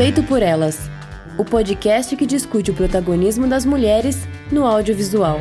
Feito por Elas o podcast que discute o protagonismo das mulheres no audiovisual.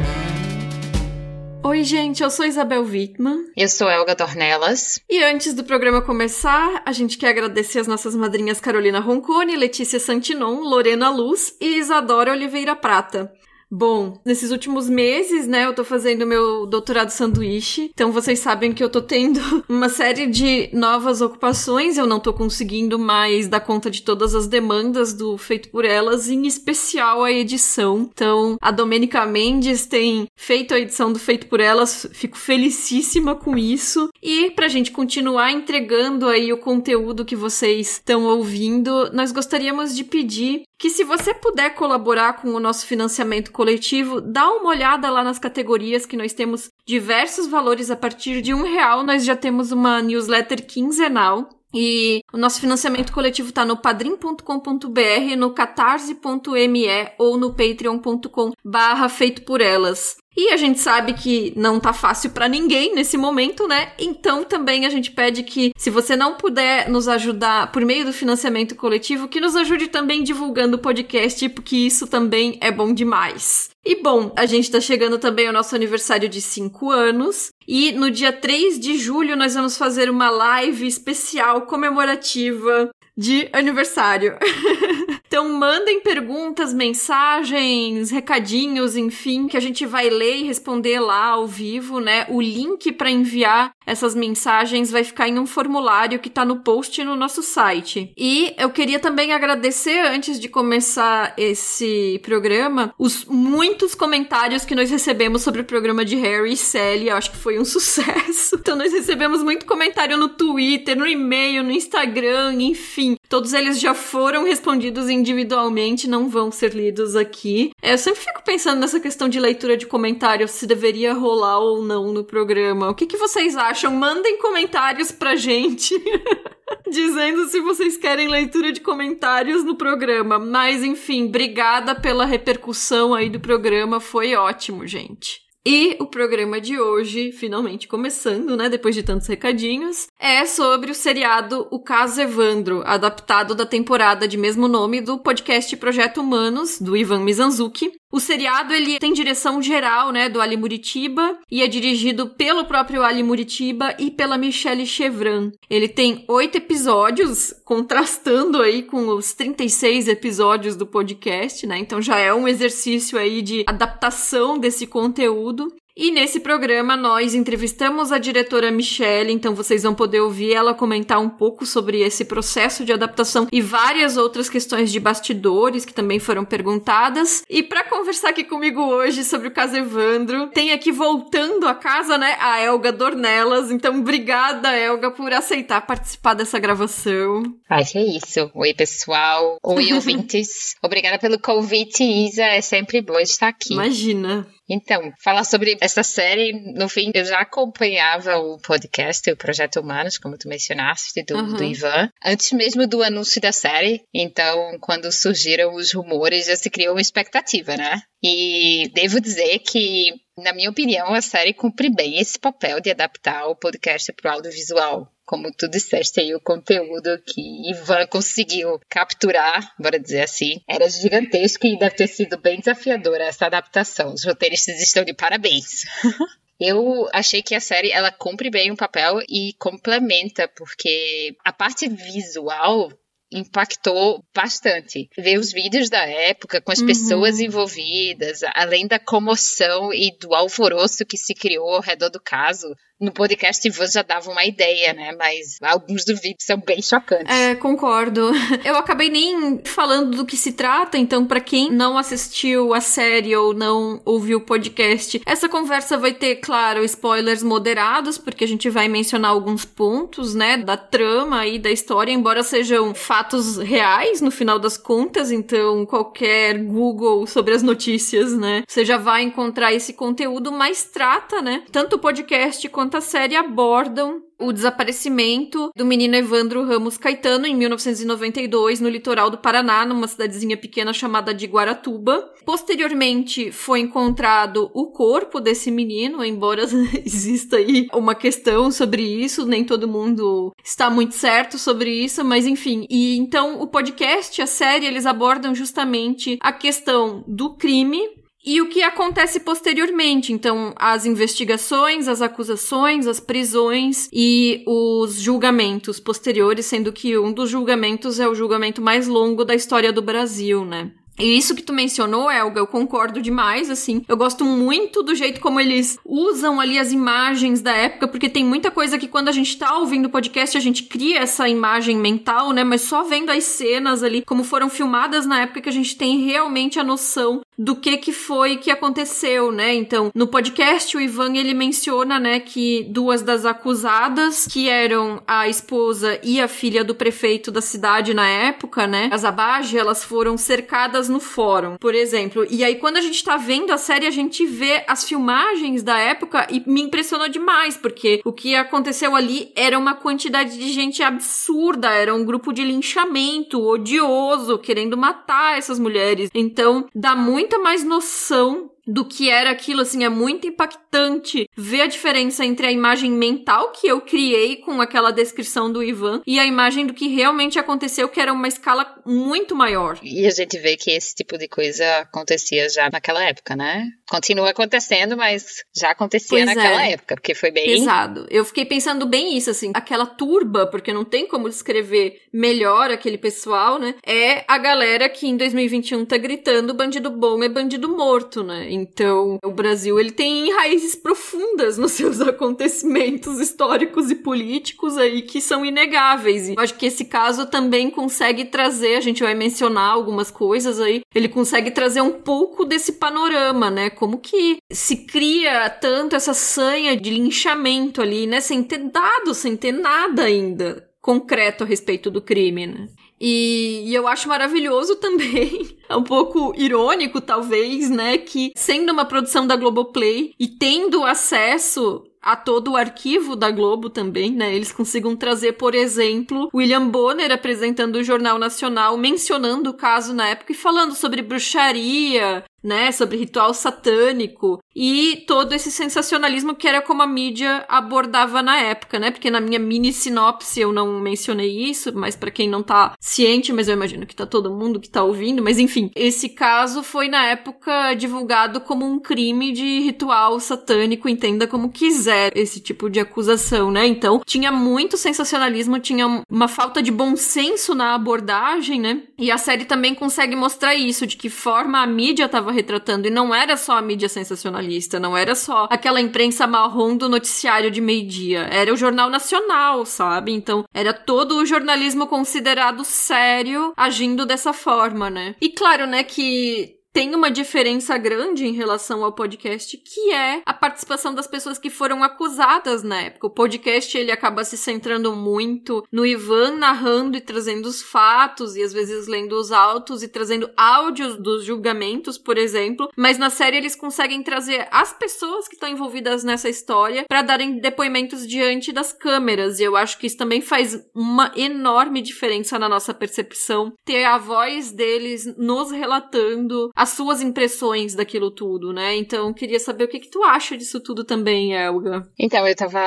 Oi, gente, eu sou Isabel Wittmann. Eu sou Elga Dornelas. E antes do programa começar, a gente quer agradecer as nossas madrinhas Carolina Roncone, Letícia Santinon, Lorena Luz e Isadora Oliveira Prata. Bom, nesses últimos meses, né, eu tô fazendo meu doutorado sanduíche. Então vocês sabem que eu tô tendo uma série de novas ocupações. Eu não tô conseguindo mais dar conta de todas as demandas do Feito por Elas, em especial a edição. Então, a Domênica Mendes tem feito a edição do Feito por Elas. Fico felicíssima com isso. E pra gente continuar entregando aí o conteúdo que vocês estão ouvindo, nós gostaríamos de pedir que se você puder colaborar com o nosso financiamento coletivo, dá uma olhada lá nas categorias que nós temos diversos valores a partir de um real. Nós já temos uma newsletter quinzenal e o nosso financiamento coletivo está no padrim.com.br, no catarse.me ou no patreon.com barra feito por elas. E a gente sabe que não tá fácil para ninguém nesse momento, né? Então também a gente pede que, se você não puder nos ajudar por meio do financiamento coletivo, que nos ajude também divulgando o podcast, porque isso também é bom demais. E bom, a gente tá chegando também ao nosso aniversário de 5 anos. E no dia 3 de julho nós vamos fazer uma live especial comemorativa de aniversário. então mandem perguntas, mensagens, recadinhos, enfim, que a gente vai ler e responder lá ao vivo, né? O link para enviar essas mensagens vai ficar em um formulário que tá no post no nosso site. E eu queria também agradecer antes de começar esse programa os muitos comentários que nós recebemos sobre o programa de Harry e Sally. Eu acho que foi um sucesso. Então nós recebemos muito comentário no Twitter, no e-mail, no Instagram, enfim todos eles já foram respondidos individualmente, não vão ser lidos aqui. É, eu sempre fico pensando nessa questão de leitura de comentários, se deveria rolar ou não no programa. O que, que vocês acham? Mandem comentários pra gente. dizendo se vocês querem leitura de comentários no programa. Mas enfim, obrigada pela repercussão aí do programa, foi ótimo, gente. E o programa de hoje, finalmente começando, né, depois de tantos recadinhos, é sobre o seriado O Caso Evandro, adaptado da temporada de mesmo nome do podcast Projeto Humanos, do Ivan Mizanzuki, o seriado ele tem direção geral, né, do Ali Muritiba e é dirigido pelo próprio Ali Muritiba e pela Michelle Chevran. Ele tem oito episódios, contrastando aí com os 36 episódios do podcast, né? Então já é um exercício aí de adaptação desse conteúdo. E nesse programa nós entrevistamos a diretora Michelle, então vocês vão poder ouvir ela comentar um pouco sobre esse processo de adaptação e várias outras questões de bastidores que também foram perguntadas. E para conversar aqui comigo hoje sobre o caso Evandro, tem aqui voltando a casa, né, a Elga Dornelas. Então, obrigada, Elga, por aceitar participar dessa gravação. Ah, que é isso. Oi, pessoal. Oi, ouvintes. Obrigada pelo convite, Isa. É sempre bom estar aqui. Imagina. Então, falar sobre essa série, no fim, eu já acompanhava o podcast, o Projeto Humanos, como tu mencionaste, do, uhum. do Ivan, antes mesmo do anúncio da série. Então, quando surgiram os rumores, já se criou uma expectativa, né? E devo dizer que, na minha opinião, a série cumpre bem esse papel de adaptar o podcast para o audiovisual como tu disseste aí, o conteúdo que Ivan conseguiu capturar, bora dizer assim, era gigantesco e deve ter sido bem desafiadora essa adaptação. Os roteiristas estão de parabéns. Eu achei que a série ela cumpre bem o papel e complementa, porque a parte visual impactou bastante. Ver os vídeos da época com as uhum. pessoas envolvidas, além da comoção e do alvoroço que se criou ao redor do caso, no podcast Ivan já dava uma ideia, né? Mas alguns dos vídeos são bem chocantes. É, concordo. Eu acabei nem falando do que se trata, então para quem não assistiu a série ou não ouviu o podcast, essa conversa vai ter, claro, spoilers moderados, porque a gente vai mencionar alguns pontos, né, da trama e da história, embora sejam fatos reais no final das contas, então qualquer Google sobre as notícias, né, você já vai encontrar esse conteúdo, mas trata, né, tanto o podcast quanto quanto a série abordam o desaparecimento do menino Evandro Ramos Caetano em 1992 no litoral do Paraná, numa cidadezinha pequena chamada de Guaratuba. Posteriormente foi encontrado o corpo desse menino, embora exista aí uma questão sobre isso, nem todo mundo está muito certo sobre isso, mas enfim. E então o podcast, a série, eles abordam justamente a questão do crime e o que acontece posteriormente. Então, as investigações, as acusações, as prisões e os julgamentos posteriores, sendo que um dos julgamentos é o julgamento mais longo da história do Brasil, né? E isso que tu mencionou, Elga, eu concordo demais, assim. Eu gosto muito do jeito como eles usam ali as imagens da época, porque tem muita coisa que quando a gente tá ouvindo o podcast, a gente cria essa imagem mental, né? Mas só vendo as cenas ali, como foram filmadas na época, que a gente tem realmente a noção do que que foi que aconteceu, né? Então, no podcast o Ivan ele menciona, né, que duas das acusadas, que eram a esposa e a filha do prefeito da cidade na época, né, as Abage, elas foram cercadas no fórum, por exemplo. E aí quando a gente tá vendo a série, a gente vê as filmagens da época e me impressionou demais, porque o que aconteceu ali era uma quantidade de gente absurda, era um grupo de linchamento odioso, querendo matar essas mulheres. Então, dá muita mais noção do que era aquilo, assim, é muito impactante ver a diferença entre a imagem mental que eu criei com aquela descrição do Ivan e a imagem do que realmente aconteceu, que era uma escala muito maior. E a gente vê que esse tipo de coisa acontecia já naquela época, né? Continua acontecendo, mas já acontecia pois naquela é. época, porque foi bem. Pesado. Eu fiquei pensando bem isso, assim, aquela turba, porque não tem como descrever melhor aquele pessoal, né? É a galera que em 2021 tá gritando bandido bom é bandido morto, né? Então, o Brasil ele tem raízes profundas nos seus acontecimentos históricos e políticos aí que são inegáveis. E eu acho que esse caso também consegue trazer, a gente vai mencionar algumas coisas aí, ele consegue trazer um pouco desse panorama, né? Como que se cria tanto essa sanha de linchamento ali, né? Sem ter dados, sem ter nada ainda concreto a respeito do crime, né? E, e, eu acho maravilhoso também, é um pouco irônico talvez, né, que sendo uma produção da Globoplay e tendo acesso a todo o arquivo da Globo também, né? Eles consigam trazer, por exemplo, William Bonner apresentando o Jornal Nacional, mencionando o caso na época e falando sobre bruxaria, né, sobre ritual satânico e todo esse sensacionalismo que era como a mídia abordava na época, né? Porque na minha mini sinopse eu não mencionei isso, mas para quem não tá ciente, mas eu imagino que tá todo mundo que tá ouvindo, mas enfim, esse caso foi na época divulgado como um crime de ritual satânico, entenda como quiser esse tipo de acusação, né? Então, tinha muito sensacionalismo, tinha uma falta de bom senso na abordagem, né? E a série também consegue mostrar isso, de que forma a mídia tava estava retratando. E não era só a mídia sensacionalista, não era só aquela imprensa marrom do noticiário de meio-dia. Era o Jornal Nacional, sabe? Então, era todo o jornalismo considerado sério agindo dessa forma, né? E claro, né, que tem uma diferença grande em relação ao podcast, que é a participação das pessoas que foram acusadas na época. O podcast ele acaba se centrando muito no Ivan narrando e trazendo os fatos e às vezes lendo os autos e trazendo áudios dos julgamentos, por exemplo, mas na série eles conseguem trazer as pessoas que estão envolvidas nessa história para darem depoimentos diante das câmeras. E eu acho que isso também faz uma enorme diferença na nossa percepção ter a voz deles nos relatando as suas impressões daquilo tudo, né? Então, queria saber o que, que tu acha disso tudo também, Elga. Então, eu tava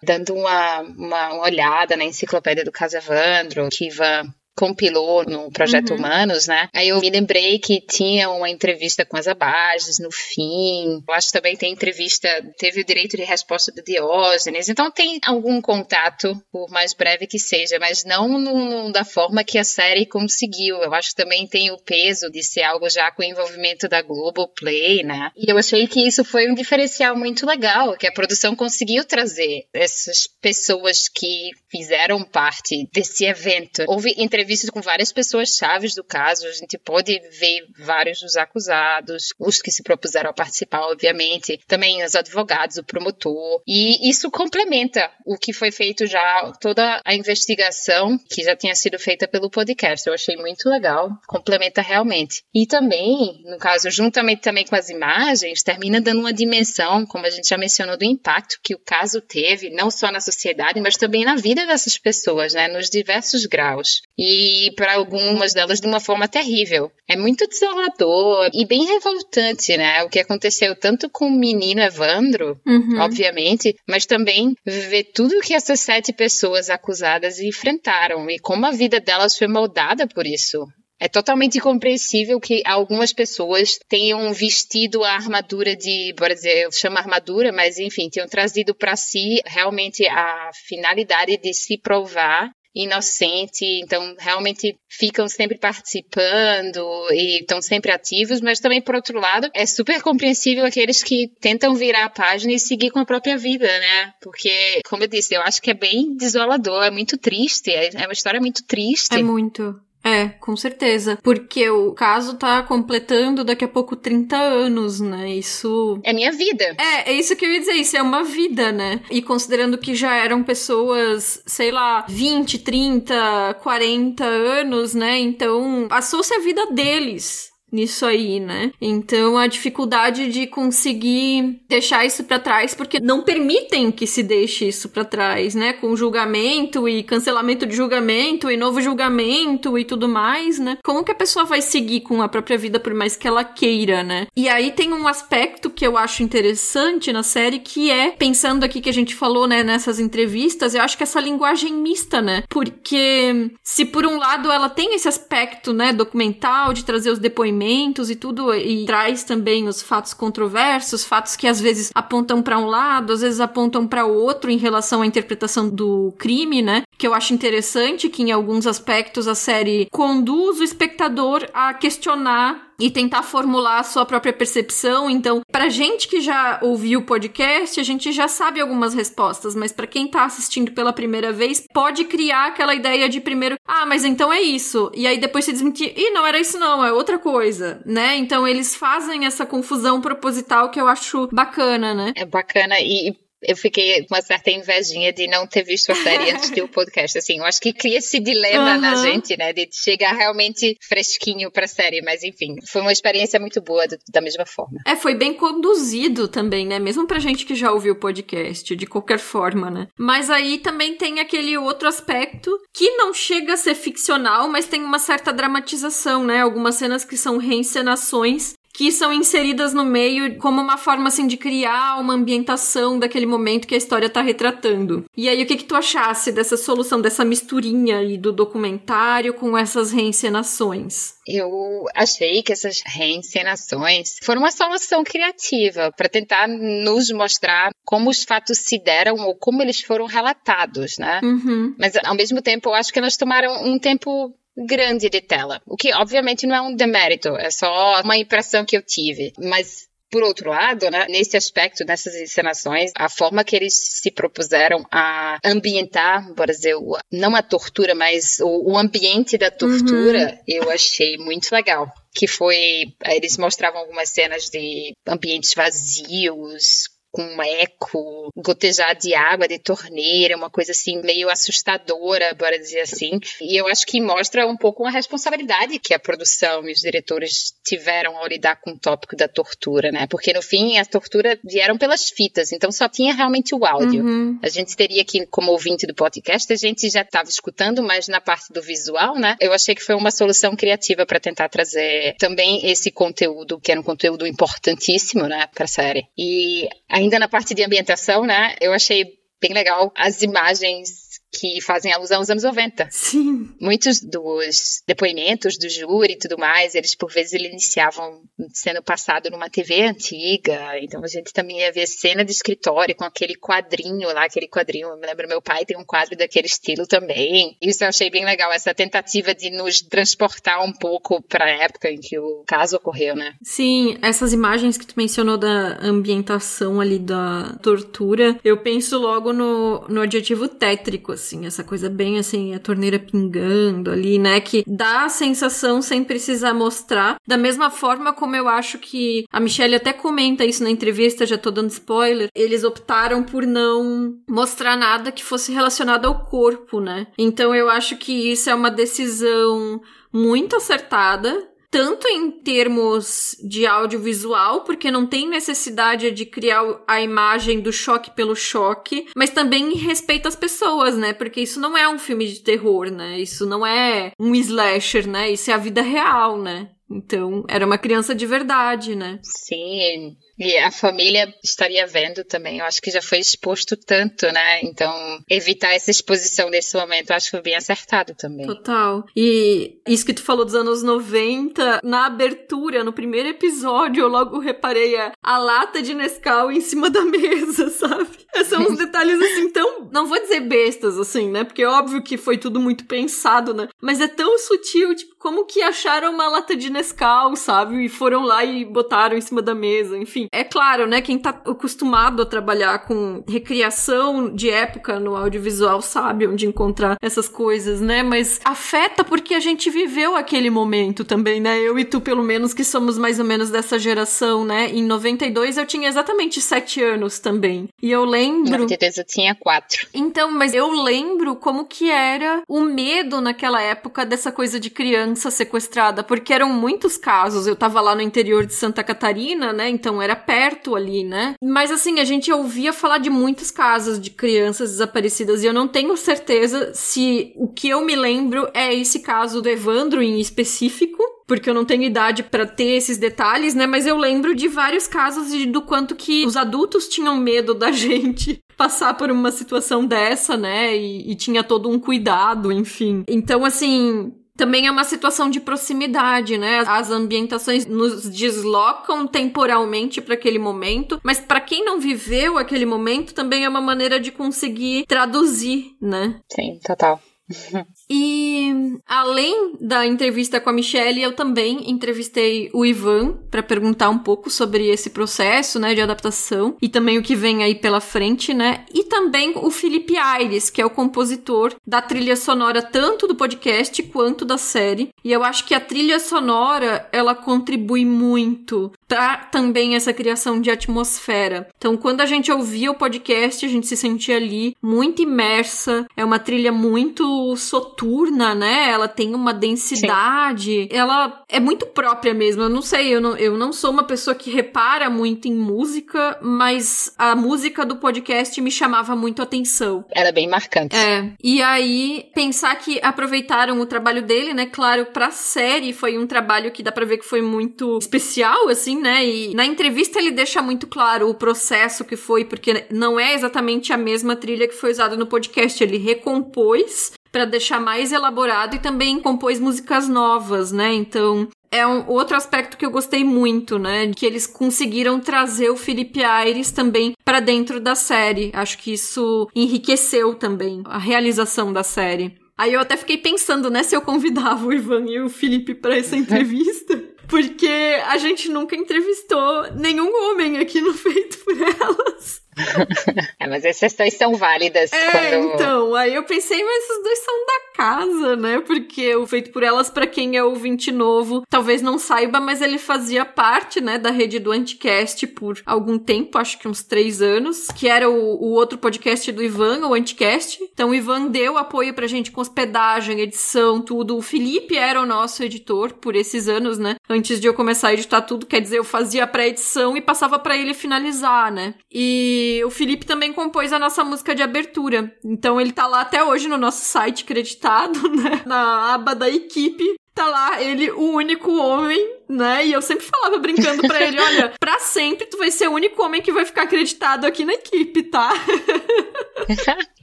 dando uma, uma olhada na enciclopédia do Casavandro, que Ivan compilou no Projeto uhum. Humanos, né? Aí eu me lembrei que tinha uma entrevista com as Abages no fim. Eu acho que também tem entrevista, teve o direito de resposta do Diógenes. Então tem algum contato, por mais breve que seja, mas não no, no, da forma que a série conseguiu. Eu acho que também tem o peso de ser algo já com o envolvimento da Globoplay, né? E eu achei que isso foi um diferencial muito legal, que a produção conseguiu trazer essas pessoas que fizeram parte desse evento. Houve entrevistas entrevistas com várias pessoas chaves do caso, a gente pode ver vários dos acusados, os que se propuseram a participar, obviamente, também os advogados, o promotor, e isso complementa o que foi feito já, toda a investigação que já tinha sido feita pelo podcast. Eu achei muito legal, complementa realmente. E também, no caso, juntamente também com as imagens, termina dando uma dimensão, como a gente já mencionou, do impacto que o caso teve, não só na sociedade, mas também na vida dessas pessoas, né, nos diversos graus. E para algumas delas de uma forma terrível. É muito desolador e bem revoltante, né, o que aconteceu tanto com o menino Evandro, uhum. obviamente, mas também ver tudo que essas sete pessoas acusadas enfrentaram e como a vida delas foi moldada por isso. É totalmente compreensível que algumas pessoas tenham vestido a armadura de, por dizer, eu chamo armadura, mas enfim, tenham trazido para si realmente a finalidade de se provar inocente, então realmente ficam sempre participando e estão sempre ativos, mas também, por outro lado, é super compreensível aqueles que tentam virar a página e seguir com a própria vida, né? Porque, como eu disse, eu acho que é bem desolador, é muito triste, é, é uma história muito triste. É muito. É, com certeza. Porque o caso tá completando daqui a pouco 30 anos, né? Isso. É minha vida. É, é isso que eu ia dizer, isso é uma vida, né? E considerando que já eram pessoas, sei lá, 20, 30, 40 anos, né? Então, passou-se a vida deles nisso aí, né? Então a dificuldade de conseguir deixar isso para trás porque não permitem que se deixe isso para trás, né? Com julgamento e cancelamento de julgamento e novo julgamento e tudo mais, né? Como que a pessoa vai seguir com a própria vida por mais que ela queira, né? E aí tem um aspecto que eu acho interessante na série que é pensando aqui que a gente falou, né, nessas entrevistas, eu acho que essa linguagem mista, né? Porque se por um lado ela tem esse aspecto, né, documental de trazer os depoimentos e tudo, e traz também os fatos controversos, fatos que às vezes apontam para um lado, às vezes apontam para o outro em relação à interpretação do crime, né? Que eu acho interessante que em alguns aspectos a série conduz o espectador a questionar e tentar formular a sua própria percepção. Então, pra gente que já ouviu o podcast, a gente já sabe algumas respostas, mas para quem tá assistindo pela primeira vez, pode criar aquela ideia de primeiro, ah, mas então é isso. E aí depois se desmentir, ih, não era isso não, é outra coisa, né? Então eles fazem essa confusão proposital que eu acho bacana, né? É bacana e eu fiquei com uma certa invejinha de não ter visto a série antes do podcast. Assim, eu acho que cria esse dilema uhum. na gente, né? De chegar realmente fresquinho pra série. Mas, enfim, foi uma experiência muito boa do, da mesma forma. É, foi bem conduzido também, né? Mesmo pra gente que já ouviu o podcast, de qualquer forma, né? Mas aí também tem aquele outro aspecto que não chega a ser ficcional, mas tem uma certa dramatização, né? Algumas cenas que são reencenações que são inseridas no meio como uma forma assim de criar uma ambientação daquele momento que a história tá retratando. E aí o que que tu achasse dessa solução dessa misturinha aí do documentário com essas reencenações? Eu achei que essas reencenações foram uma solução criativa para tentar nos mostrar como os fatos se deram ou como eles foram relatados, né? Uhum. Mas ao mesmo tempo eu acho que elas tomaram um tempo grande de tela. O que, obviamente, não é um demérito, é só uma impressão que eu tive. Mas por outro lado, né, nesse aspecto, nessas encenações, a forma que eles se propuseram a ambientar, por exemplo, não a tortura, mas o, o ambiente da tortura, uhum. eu achei muito legal. Que foi, eles mostravam algumas cenas de ambientes vazios, com um eco, gotejar de água de torneira, uma coisa assim meio assustadora, bora dizer assim. E eu acho que mostra um pouco a responsabilidade que a produção e os diretores tiveram ao lidar com o tópico da tortura, né? Porque no fim a tortura vieram pelas fitas, então só tinha realmente o áudio. Uhum. A gente teria que, como ouvinte do podcast, a gente já estava escutando, mas na parte do visual, né? Eu achei que foi uma solução criativa para tentar trazer também esse conteúdo, que era um conteúdo importantíssimo, né, para a série. E a Ainda na parte de ambientação, né? Eu achei bem legal as imagens que fazem alusão aos anos 90. Sim. Muitos dos depoimentos do júri e tudo mais, eles por vezes eles iniciavam sendo passado numa TV antiga, então a gente também ia ver cena de escritório com aquele quadrinho lá, aquele quadrinho, eu me lembro meu pai tem um quadro daquele estilo também. Isso eu achei bem legal, essa tentativa de nos transportar um pouco para a época em que o caso ocorreu, né? Sim, essas imagens que tu mencionou da ambientação ali da tortura, eu penso logo no, no adjetivo tétrico, assim, essa coisa bem assim, a torneira pingando ali, né? Que dá a sensação sem precisar mostrar. Da mesma forma como eu acho que a Michelle até comenta isso na entrevista, já tô dando spoiler. Eles optaram por não mostrar nada que fosse relacionado ao corpo, né? Então eu acho que isso é uma decisão muito acertada tanto em termos de audiovisual, porque não tem necessidade de criar a imagem do choque pelo choque, mas também em respeito às pessoas, né? Porque isso não é um filme de terror, né? Isso não é um slasher, né? Isso é a vida real, né? Então, era uma criança de verdade, né? Sim, e a família estaria vendo também. Eu acho que já foi exposto tanto, né? Então, evitar essa exposição nesse momento, eu acho que foi bem acertado também. Total. E isso que tu falou dos anos 90, na abertura, no primeiro episódio, eu logo reparei a, a lata de Nescau em cima da mesa, sabe? São uns detalhes assim tão. Não vou dizer bestas, assim, né? Porque é óbvio que foi tudo muito pensado, né? Mas é tão sutil, tipo, como que acharam uma lata de Nescau, sabe? E foram lá e botaram em cima da mesa, enfim é claro, né? Quem tá acostumado a trabalhar com recriação de época no audiovisual sabe onde encontrar essas coisas, né? Mas afeta porque a gente viveu aquele momento também, né? Eu e tu, pelo menos, que somos mais ou menos dessa geração, né? Em 92 eu tinha exatamente sete anos também. E eu lembro. Em 92 eu tinha quatro. Então, mas eu lembro como que era o medo naquela época dessa coisa de criança sequestrada, porque eram muitos casos. Eu tava lá no interior de Santa Catarina, né? Então era perto ali, né? Mas assim, a gente ouvia falar de muitos casos de crianças desaparecidas e eu não tenho certeza se o que eu me lembro é esse caso do Evandro em específico, porque eu não tenho idade para ter esses detalhes, né? Mas eu lembro de vários casos de, do quanto que os adultos tinham medo da gente passar por uma situação dessa, né? E, e tinha todo um cuidado, enfim. Então, assim, também é uma situação de proximidade, né? As ambientações nos deslocam temporalmente para aquele momento, mas para quem não viveu aquele momento também é uma maneira de conseguir traduzir, né? Sim, total. E além da entrevista com a Michelle, eu também entrevistei o Ivan para perguntar um pouco sobre esse processo, né, de adaptação e também o que vem aí pela frente, né? E também o Felipe Aires, que é o compositor da trilha sonora tanto do podcast quanto da série. E eu acho que a trilha sonora, ela contribui muito para também essa criação de atmosfera. Então, quando a gente ouvia o podcast, a gente se sentia ali muito imersa. É uma trilha muito soturna noturna, né? Ela tem uma densidade. Sim. Ela é muito própria mesmo. Eu não sei, eu não, eu não sou uma pessoa que repara muito em música, mas a música do podcast me chamava muito a atenção. Era bem marcante. É. E aí, pensar que aproveitaram o trabalho dele, né? Claro, pra série foi um trabalho que dá pra ver que foi muito especial, assim, né? E na entrevista ele deixa muito claro o processo que foi, porque não é exatamente a mesma trilha que foi usada no podcast. Ele recompôs para deixar mais elaborado e também compôs músicas novas, né? Então, é um outro aspecto que eu gostei muito, né? Que eles conseguiram trazer o Felipe Aires também para dentro da série. Acho que isso enriqueceu também a realização da série. Aí eu até fiquei pensando, né, se eu convidava o Ivan e o Felipe para essa entrevista. Porque a gente nunca entrevistou nenhum homem aqui no Feito por Elas. é, mas exceções são válidas. É, quando... então, aí eu pensei, mas esses dois são da casa, né? Porque o Feito por Elas, para quem é ouvinte novo, talvez não saiba, mas ele fazia parte, né, da rede do Anticast por algum tempo, acho que uns três anos, que era o, o outro podcast do Ivan, o Anticast. Então o Ivan deu apoio pra gente com hospedagem, edição, tudo. O Felipe era o nosso editor por esses anos, né? Antes de eu começar a editar tudo, quer dizer, eu fazia a pré-edição e passava para ele finalizar, né? E o Felipe também compôs a nossa música de abertura. Então ele tá lá até hoje no nosso site creditado, né? Na aba da equipe. Tá lá ele, o único homem, né? E eu sempre falava brincando pra ele: olha, pra sempre tu vai ser o único homem que vai ficar acreditado aqui na equipe, tá?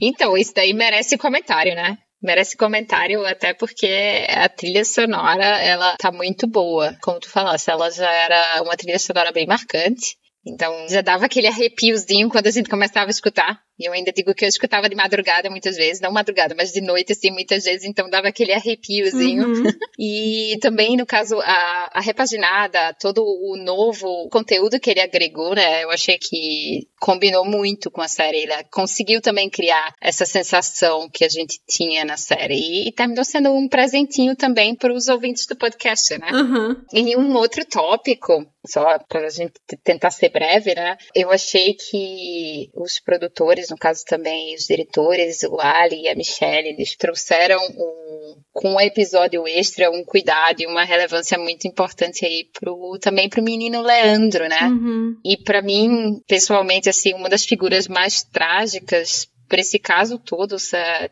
então, isso daí merece comentário, né? Merece comentário, até porque a trilha sonora, ela tá muito boa. Como tu falaste, ela já era uma trilha sonora bem marcante. Então já dava aquele arrepiozinho quando a gente começava a escutar eu ainda digo que eu escutava de madrugada muitas vezes, não madrugada, mas de noite, assim, muitas vezes, então dava aquele arrepiozinho. Uhum. e também, no caso, a, a repaginada, todo o novo conteúdo que ele agregou, né? Eu achei que combinou muito com a série. Ele conseguiu também criar essa sensação que a gente tinha na série. E, e terminou sendo um presentinho também para os ouvintes do podcast, né? Uhum. E um outro tópico só para a gente tentar ser breve, né? Eu achei que os produtores, no caso também os diretores, o Ali e a Michelle, eles trouxeram um, com um episódio extra um cuidado e uma relevância muito importante aí pro, também pro menino Leandro, né? Uhum. E para mim, pessoalmente, assim, uma das figuras mais trágicas por esse caso todo,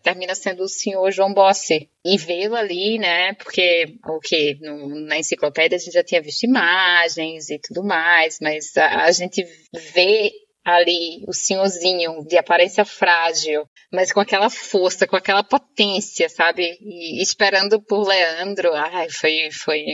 termina sendo o senhor João Bossi. E vê-lo ali, né? Porque o que na enciclopédia a gente já tinha visto imagens e tudo mais, mas a, a gente vê ali o senhorzinho de aparência frágil, mas com aquela força, com aquela potência, sabe? E esperando por Leandro, ai, foi, foi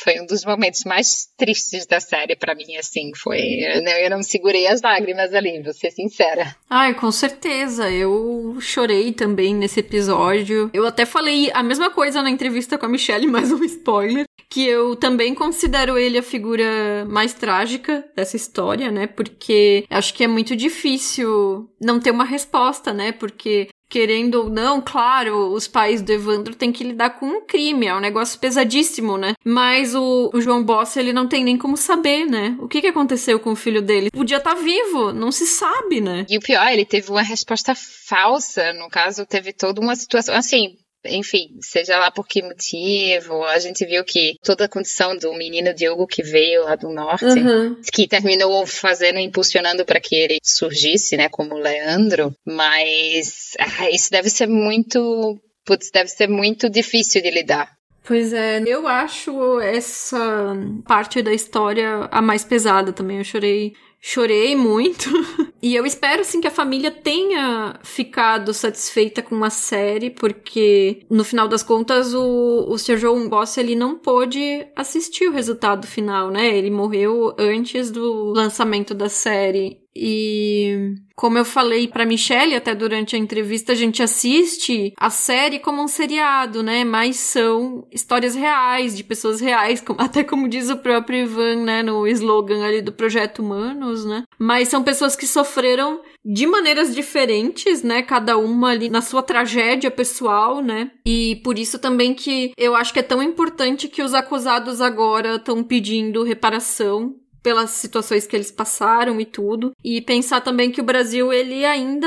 foi um dos momentos mais tristes da série para mim, assim, foi, eu não, eu não segurei as lágrimas ali, vou ser sincera. Ai, com certeza, eu chorei também nesse episódio. Eu até falei a mesma coisa na entrevista com a Michelle, mais um spoiler, que eu também considero ele a figura mais trágica dessa história, né? Porque acho que é muito difícil não ter uma resposta, né? Porque querendo ou não, claro, os pais do Evandro têm que lidar com um crime, é um negócio pesadíssimo, né? Mas o, o João Bossa, ele não tem nem como saber, né? O que, que aconteceu com o filho dele? Podia estar tá vivo, não se sabe, né? E o pior, ele teve uma resposta falsa, no caso, teve toda uma situação, assim, enfim, seja lá por que motivo, a gente viu que toda a condição do menino Diogo que veio lá do norte, uhum. que terminou fazendo, impulsionando para que ele surgisse, né, como Leandro, mas ah, isso deve ser muito, putz, deve ser muito difícil de lidar. Pois é, eu acho essa parte da história a mais pesada também. Eu chorei chorei muito. e eu espero, assim, que a família tenha ficado satisfeita com a série, porque no final das contas o, o Sr. João Boss ele não pôde assistir o resultado final, né? Ele morreu antes do lançamento da série. E como eu falei para Michelle até durante a entrevista, a gente assiste a série como um seriado, né? Mas são histórias reais, de pessoas reais, até como diz o próprio Ivan, né, no slogan ali do Projeto Humanos, né? Mas são pessoas que sofreram de maneiras diferentes, né? Cada uma ali na sua tragédia pessoal, né? E por isso também que eu acho que é tão importante que os acusados agora estão pedindo reparação pelas situações que eles passaram e tudo. E pensar também que o Brasil, ele ainda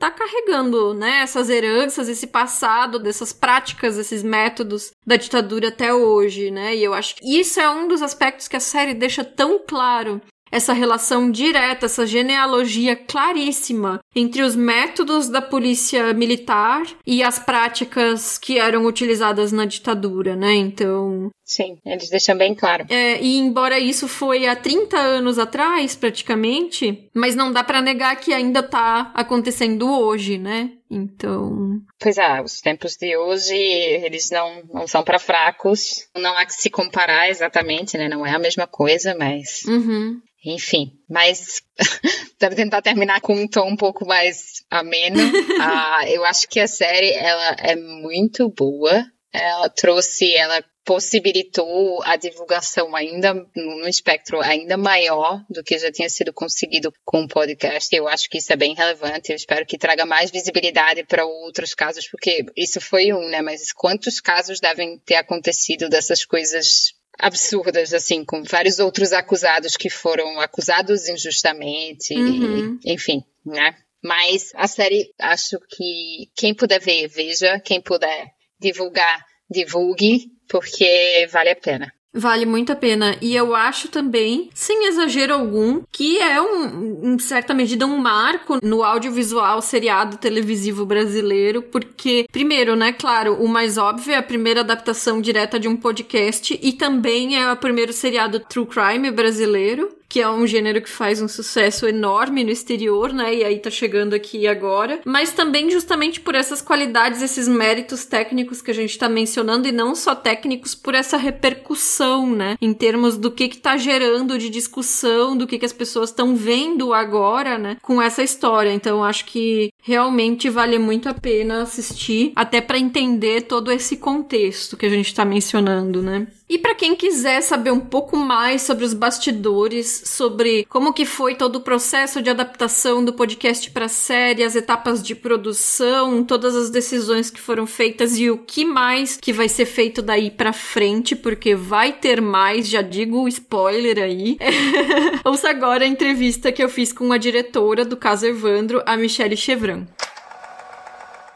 tá carregando, né, essas heranças, esse passado, dessas práticas, esses métodos da ditadura até hoje, né? E eu acho que isso é um dos aspectos que a série deixa tão claro essa relação direta, essa genealogia claríssima entre os métodos da polícia militar e as práticas que eram utilizadas na ditadura, né? Então. Sim, eles deixam bem claro. É, e embora isso foi há 30 anos atrás, praticamente, mas não dá para negar que ainda tá acontecendo hoje, né? Então. Pois é, os tempos de hoje, eles não, não são para fracos. Não há que se comparar exatamente, né? Não é a mesma coisa, mas. Uhum. Enfim, mas para tentar terminar com um tom um pouco mais ameno, uh, eu acho que a série ela é muito boa. Ela trouxe, ela possibilitou a divulgação ainda no espectro ainda maior do que já tinha sido conseguido com o podcast. Eu acho que isso é bem relevante. Eu espero que traga mais visibilidade para outros casos, porque isso foi um, né? Mas quantos casos devem ter acontecido dessas coisas absurdas, assim, com vários outros acusados que foram acusados injustamente, uhum. e, enfim, né? Mas a série, acho que quem puder ver, veja. Quem puder divulgar, divulgue, porque vale a pena. Vale muito a pena. E eu acho também, sem exagero algum, que é um, em certa medida, um marco no audiovisual seriado televisivo brasileiro, porque, primeiro, né, claro, o mais óbvio é a primeira adaptação direta de um podcast e também é o primeiro seriado true crime brasileiro que é um gênero que faz um sucesso enorme no exterior, né? E aí tá chegando aqui agora. Mas também justamente por essas qualidades, esses méritos técnicos que a gente tá mencionando, e não só técnicos, por essa repercussão, né? Em termos do que que tá gerando de discussão, do que que as pessoas estão vendo agora, né? Com essa história. Então, acho que realmente vale muito a pena assistir, até para entender todo esse contexto que a gente tá mencionando, né? E para quem quiser saber um pouco mais sobre os bastidores, sobre como que foi todo o processo de adaptação do podcast para série, as etapas de produção, todas as decisões que foram feitas e o que mais que vai ser feito daí para frente, porque vai ter mais, já digo spoiler aí. Ouça agora a entrevista que eu fiz com a diretora do caso Evandro, a Michelle Chevron.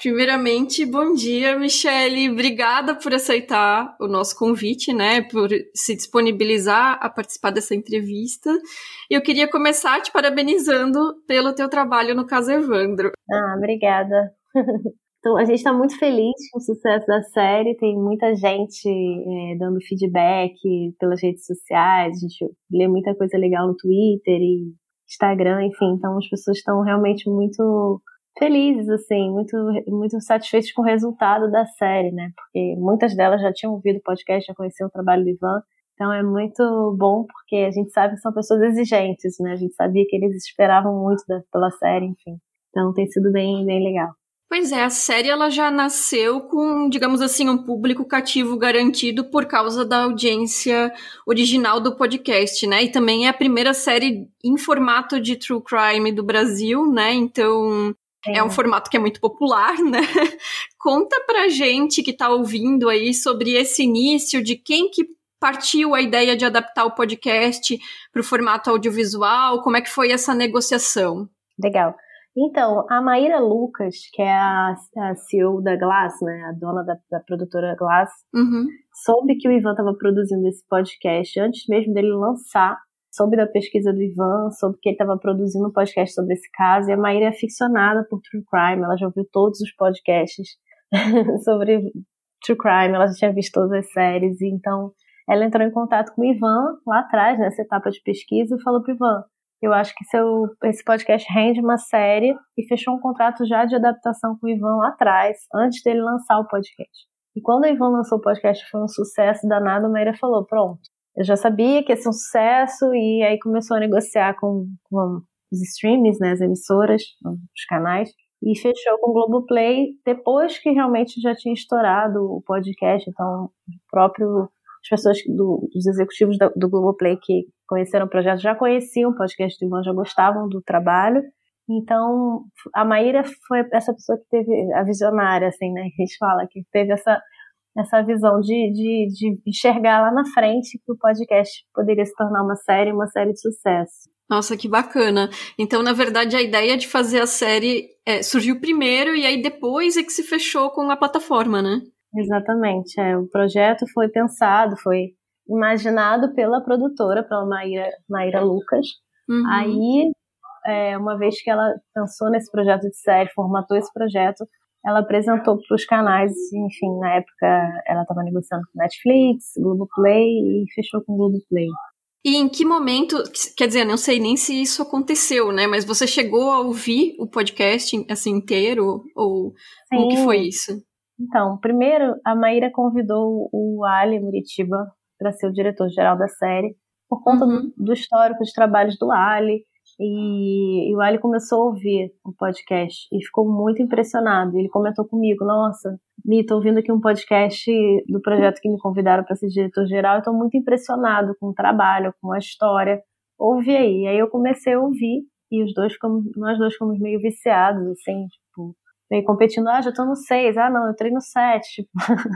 Primeiramente, bom dia, Michele. Obrigada por aceitar o nosso convite, né? Por se disponibilizar a participar dessa entrevista. Eu queria começar te parabenizando pelo teu trabalho no caso Evandro. Ah, obrigada. Então, a gente está muito feliz com o sucesso da série. Tem muita gente é, dando feedback pelas redes sociais. A gente lê muita coisa legal no Twitter e Instagram, enfim. Então, as pessoas estão realmente muito felizes, assim, muito, muito satisfeitos com o resultado da série, né? Porque muitas delas já tinham ouvido o podcast, já conheciam o trabalho do Ivan. Então é muito bom porque a gente sabe que são pessoas exigentes, né? A gente sabia que eles esperavam muito da, pela série, enfim. Então tem sido bem, bem legal. Pois é, a série ela já nasceu com, digamos assim, um público cativo garantido por causa da audiência original do podcast, né? E também é a primeira série em formato de true crime do Brasil, né? Então é. é um formato que é muito popular, né? Conta pra gente que tá ouvindo aí sobre esse início, de quem que partiu a ideia de adaptar o podcast para o formato audiovisual, como é que foi essa negociação? Legal. Então, a Maíra Lucas, que é a, a CEO da Glass, né, a dona da, da produtora Glass, uhum. soube que o Ivan estava produzindo esse podcast antes mesmo dele lançar soube da pesquisa do Ivan, soube que ele estava produzindo um podcast sobre esse caso, e a Maíra é aficionada por True Crime, ela já ouviu todos os podcasts sobre True Crime, ela já tinha visto todas as séries, então ela entrou em contato com o Ivan lá atrás, nessa etapa de pesquisa, e falou para Ivan, eu acho que seu, esse podcast rende uma série, e fechou um contrato já de adaptação com o Ivan lá atrás, antes dele lançar o podcast. E quando o Ivan lançou o podcast, foi um sucesso danado, a Maíra falou, pronto, eu já sabia que ia ser um sucesso e aí começou a negociar com, com os streams, né, as emissoras, os canais, e fechou com o Globoplay depois que realmente já tinha estourado o podcast, então o próprio as pessoas do, os executivos do, do Globoplay que conheceram o projeto já conheciam o podcast do Ivan, já gostavam do trabalho. Então, a Maíra foi essa pessoa que teve a visionária, assim, né? Que a gente fala, que teve essa essa visão de, de, de enxergar lá na frente que o podcast poderia se tornar uma série, uma série de sucesso. Nossa, que bacana. Então, na verdade, a ideia de fazer a série é, surgiu primeiro e aí depois é que se fechou com a plataforma, né? Exatamente. É, o projeto foi pensado, foi imaginado pela produtora, pela Maíra, Maíra Lucas. Uhum. Aí, é, uma vez que ela pensou nesse projeto de série, formatou esse projeto, ela apresentou para os canais, enfim, na época ela estava negociando com Netflix, Globoplay e fechou com Globoplay. E em que momento, quer dizer, não sei nem se isso aconteceu, né? Mas você chegou a ouvir o podcast assim inteiro ou Sim. como que foi isso? Então, primeiro a Maíra convidou o Ali Muritiba para ser o diretor geral da série por conta uhum. do, do histórico de trabalhos do Ali e, e o Ali começou a ouvir o podcast e ficou muito impressionado. Ele comentou comigo: Nossa, Mi, tô ouvindo aqui um podcast do projeto que me convidaram para ser diretor-geral. Estou muito impressionado com o trabalho, com a história. Ouve aí. E aí eu comecei a ouvir e os dois ficamos, nós dois ficamos meio viciados, assim, tipo, meio competindo. Ah, já tô no seis. Ah, não, eu entrei no sete. Tipo,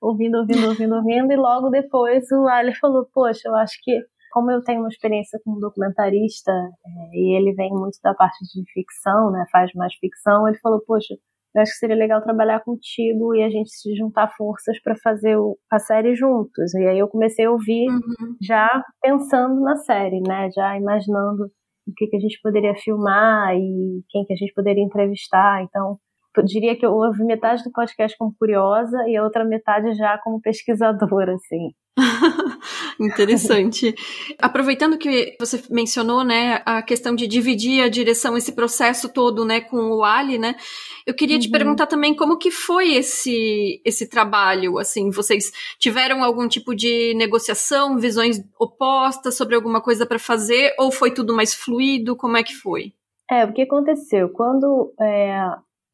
ouvindo, ouvindo, ouvindo, ouvindo. E logo depois o Ali falou: Poxa, eu acho que como eu tenho uma experiência como documentarista é, e ele vem muito da parte de ficção, né, faz mais ficção, ele falou, poxa, eu acho que seria legal trabalhar contigo e a gente se juntar forças para fazer o, a série juntos. E aí eu comecei a ouvir uhum. já pensando na série, né, já imaginando o que, que a gente poderia filmar e quem que a gente poderia entrevistar. Então, eu diria que eu ouvi metade do podcast como curiosa e a outra metade já como pesquisadora, assim. Interessante. Aproveitando que você mencionou, né, a questão de dividir a direção, esse processo todo, né, com o Ali, né, eu queria uhum. te perguntar também como que foi esse, esse trabalho, assim, vocês tiveram algum tipo de negociação, visões opostas sobre alguma coisa para fazer, ou foi tudo mais fluido, como é que foi? É, o que aconteceu? Quando é,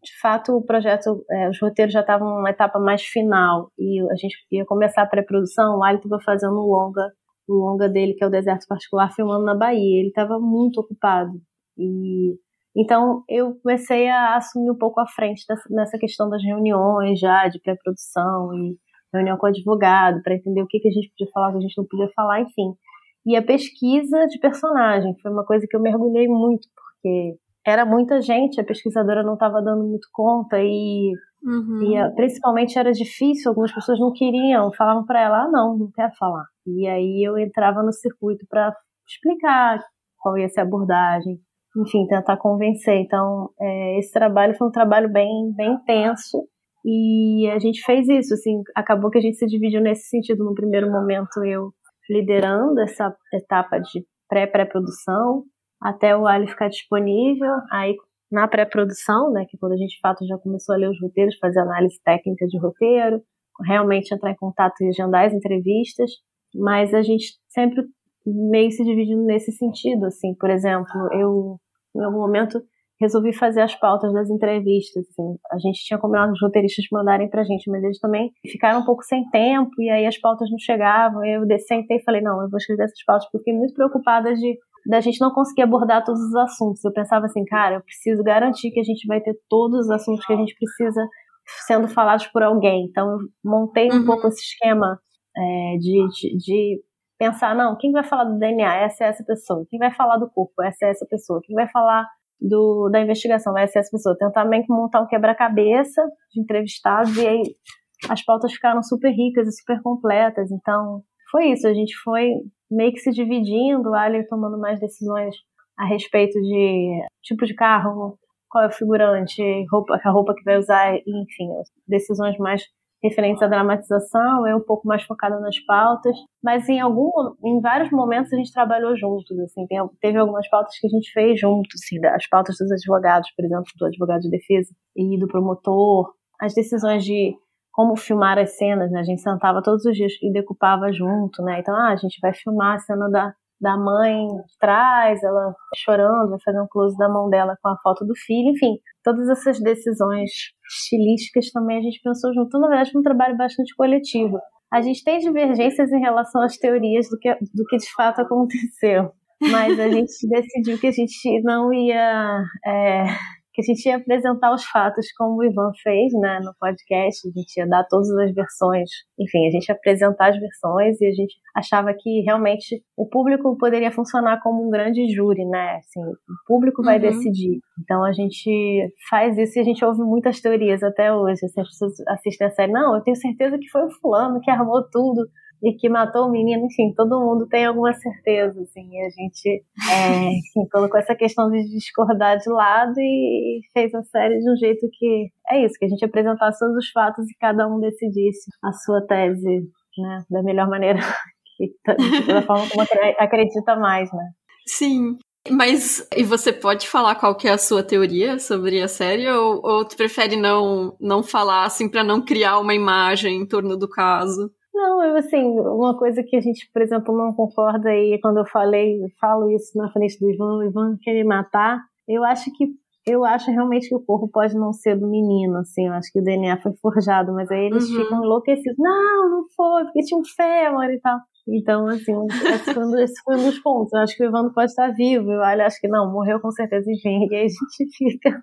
de fato, o projeto, é, os roteiros já estavam numa etapa mais final e a gente ia começar a pré-produção, o Ali estava fazendo um longa, o longa dele, que é o Deserto Particular, filmando na Bahia. Ele estava muito ocupado. E então eu comecei a assumir um pouco a frente dessa, nessa questão das reuniões já de pré-produção e reunião com o advogado para entender o que, que a gente podia falar, o que a gente não podia falar, enfim. E a pesquisa de personagem foi uma coisa que eu mergulhei muito, porque era muita gente, a pesquisadora não estava dando muito conta e, uhum. e, ah, principalmente era difícil, algumas pessoas não queriam, falavam para ela, ah, não, não quero falar. E aí eu entrava no circuito para explicar qual ia ser a abordagem, enfim, tentar convencer. Então, é, esse trabalho foi um trabalho bem, bem intenso e a gente fez isso, assim, acabou que a gente se dividiu nesse sentido. No primeiro momento, eu liderando essa etapa de pré-pré-produção, até o Ali ficar disponível. Aí, na pré-produção, né, que é quando a gente de fato já começou a ler os roteiros, fazer análise técnica de roteiro, realmente entrar em contato e agendar as entrevistas, mas a gente sempre meio se dividindo nesse sentido, assim, por exemplo, eu em algum momento resolvi fazer as pautas das entrevistas, assim. A gente tinha combinado os roteiristas mandarem pra gente, mas eles também ficaram um pouco sem tempo e aí as pautas não chegavam. Eu sentei e falei, não, eu vou escrever essas pautas porque fiquei muito preocupada de da gente não conseguir abordar todos os assuntos. Eu pensava assim, cara, eu preciso garantir que a gente vai ter todos os assuntos que a gente precisa sendo falados por alguém. Então, eu montei um uhum. pouco esse esquema é, de, de, de, pensar, não, quem vai falar do DNA? Essa é essa pessoa. Quem vai falar do corpo? Essa é essa pessoa. Quem vai falar do, da investigação? Vai ser essa pessoa. Tentar meio que montar um quebra-cabeça de entrevistados e aí as pautas ficaram super ricas e super completas. Então, foi isso. A gente foi meio que se dividindo, o Ali tomando mais decisões a respeito de tipo de carro, qual é o figurante, roupa, a roupa que vai usar, enfim, decisões mais referentes à dramatização, eu um pouco mais focada nas pautas, mas em algum, em vários momentos a gente trabalhou juntos, assim, teve algumas pautas que a gente fez juntos, assim, as pautas dos advogados, por exemplo, do advogado de defesa e do promotor, as decisões de como filmar as cenas, né? A gente sentava todos os dias e decupava junto, né? Então, ah, a gente vai filmar a cena da, da mãe de trás, ela chorando, vai fazer um close da mão dela com a foto do filho, enfim, todas essas decisões estilísticas também a gente pensou junto. Então, na verdade, foi um trabalho bastante coletivo. A gente tem divergências em relação às teorias do que, do que de fato aconteceu, mas a gente decidiu que a gente não ia é, que a gente ia apresentar os fatos como o Ivan fez né, no podcast, a gente ia dar todas as versões, enfim, a gente ia apresentar as versões e a gente achava que realmente o público poderia funcionar como um grande júri, né? Assim, o público vai uhum. decidir. Então a gente faz isso e a gente ouve muitas teorias até hoje. Assim, as pessoas assistem a série, não, eu tenho certeza que foi o fulano que armou tudo e que matou o menino, enfim, todo mundo tem alguma certeza, assim, e a gente é, enfim, colocou essa questão de discordar de lado e fez a série de um jeito que é isso, que a gente apresentasse todos os fatos e cada um decidisse a sua tese, né, da melhor maneira, que, da forma como acredita mais, né. Sim, mas e você pode falar qual que é a sua teoria sobre a série ou, ou tu prefere não não falar assim para não criar uma imagem em torno do caso? Não, eu assim, uma coisa que a gente, por exemplo, não concorda aí quando eu falei, falo isso na frente do Ivan, o Ivan quer me matar. Eu acho que eu acho realmente que o corpo pode não ser do menino, assim, eu acho que o DNA foi forjado, mas aí eles uhum. ficam enlouquecidos. Não, não foi, porque tinha um fêmur e tal. Então, assim, esse foi, um, esse foi um dos pontos. Eu acho que o Ivan pode estar vivo. Eu acho que não, morreu com certeza, enfim. E aí a gente fica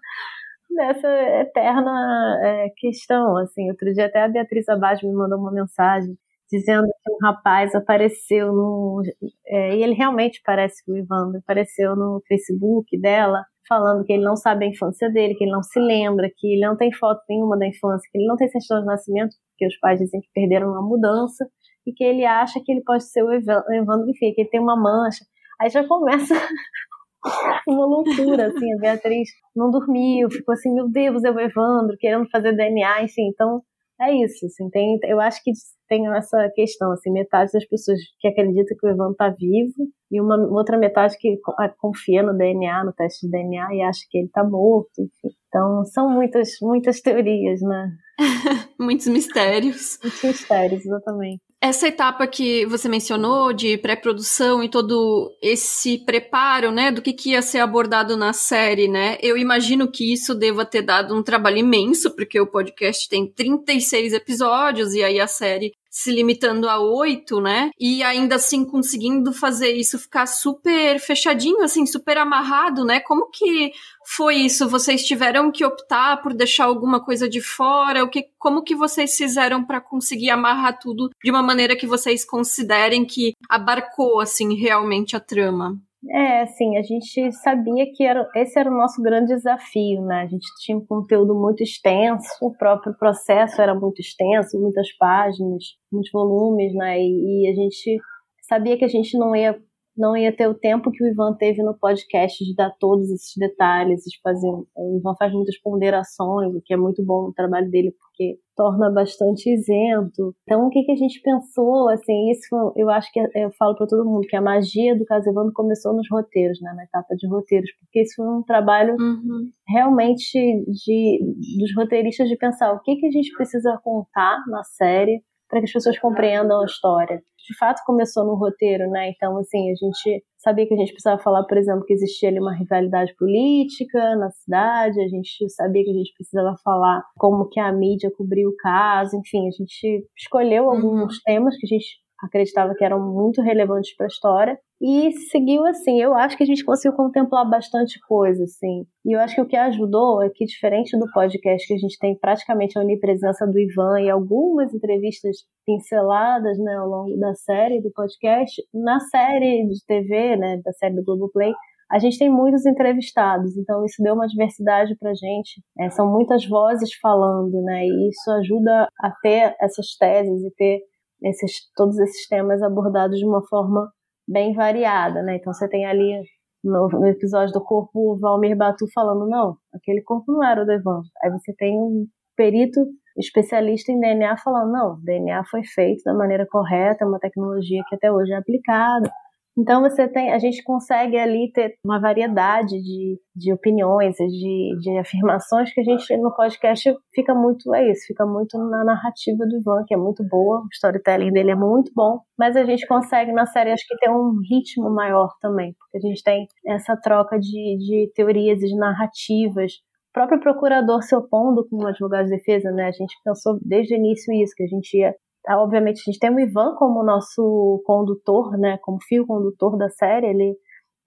nessa eterna é, questão, assim. Outro dia até a Beatriz Abad me mandou uma mensagem dizendo que um rapaz apareceu no. É, e ele realmente parece que o Ivan apareceu no Facebook dela, falando que ele não sabe a infância dele, que ele não se lembra, que ele não tem foto nenhuma da infância, que ele não tem certidão de nascimento, porque os pais dizem que perderam uma mudança, e que ele acha que ele pode ser o Evandro, enfim, que ele tem uma mancha. Aí já começa uma loucura, assim, a Beatriz não dormiu, ficou assim, meu Deus, é o Evandro, querendo fazer DNA, enfim, então é isso, assim, tem, eu acho que tem essa questão, assim, metade das pessoas que acreditam que o Ivan está vivo e uma outra metade que confia no DNA, no teste de DNA e acha que ele está morto, enfim. Então, são muitas, muitas teorias, né? Muitos mistérios. Muitos mistérios, exatamente. Essa etapa que você mencionou de pré-produção e todo esse preparo, né, do que, que ia ser abordado na série, né? Eu imagino que isso deva ter dado um trabalho imenso, porque o podcast tem 36 episódios e aí a série se limitando a oito, né? E ainda assim conseguindo fazer isso ficar super fechadinho, assim, super amarrado, né? Como que foi isso? Vocês tiveram que optar por deixar alguma coisa de fora? O que, como que vocês fizeram para conseguir amarrar tudo de uma maneira que vocês considerem que abarcou, assim, realmente a trama? É, assim, a gente sabia que era, esse era o nosso grande desafio, né? A gente tinha um conteúdo muito extenso, o próprio processo era muito extenso, muitas páginas, muitos volumes, né? E, e a gente sabia que a gente não ia não ia ter o tempo que o Ivan teve no podcast de dar todos esses detalhes, de fazer. O Ivan faz muitas ponderações, o que é muito bom no trabalho dele, porque torna bastante isento. Então, o que, que a gente pensou, assim, isso eu acho que eu falo para todo mundo, que a magia do Caso Evandro começou nos roteiros, né, na etapa de roteiros, porque isso foi um trabalho uhum. realmente de, dos roteiristas de pensar o que, que a gente precisa contar na série para que as pessoas compreendam a história de fato começou no roteiro, né? Então, assim, a gente sabia que a gente precisava falar, por exemplo, que existia ali uma rivalidade política na cidade, a gente sabia que a gente precisava falar como que a mídia cobriu o caso, enfim, a gente escolheu alguns uhum. temas que a gente acreditava que eram muito relevantes para a história e seguiu assim. Eu acho que a gente conseguiu contemplar bastante coisa, assim. E eu acho que o que ajudou é que, diferente do podcast, que a gente tem praticamente a onipresença do Ivan e algumas entrevistas pinceladas né, ao longo da série do podcast, na série de TV, né, da série do Globoplay, a gente tem muitos entrevistados, então isso deu uma diversidade para a gente. É, são muitas vozes falando, né? E isso ajuda a ter essas teses e ter esses, todos esses temas abordados de uma forma bem variada, né? Então você tem ali no, no, episódio do corpo o Valmir Batu falando, não, aquele corpo não era o do Evan. Aí você tem um perito especialista em DNA falando, não, DNA foi feito da maneira correta, é uma tecnologia que até hoje é aplicada. Então você tem, a gente consegue ali ter uma variedade de, de opiniões, de, de afirmações que a gente no podcast fica muito, é isso, fica muito na narrativa do Ivan, que é muito boa, o storytelling dele é muito bom, mas a gente consegue na série acho que ter um ritmo maior também, porque a gente tem essa troca de, de teorias e de narrativas, o próprio procurador se opondo com o advogado de defesa, né? A gente pensou desde o início isso, que a gente ia obviamente a gente tem o Ivan como nosso condutor, né, como fio condutor da série, ele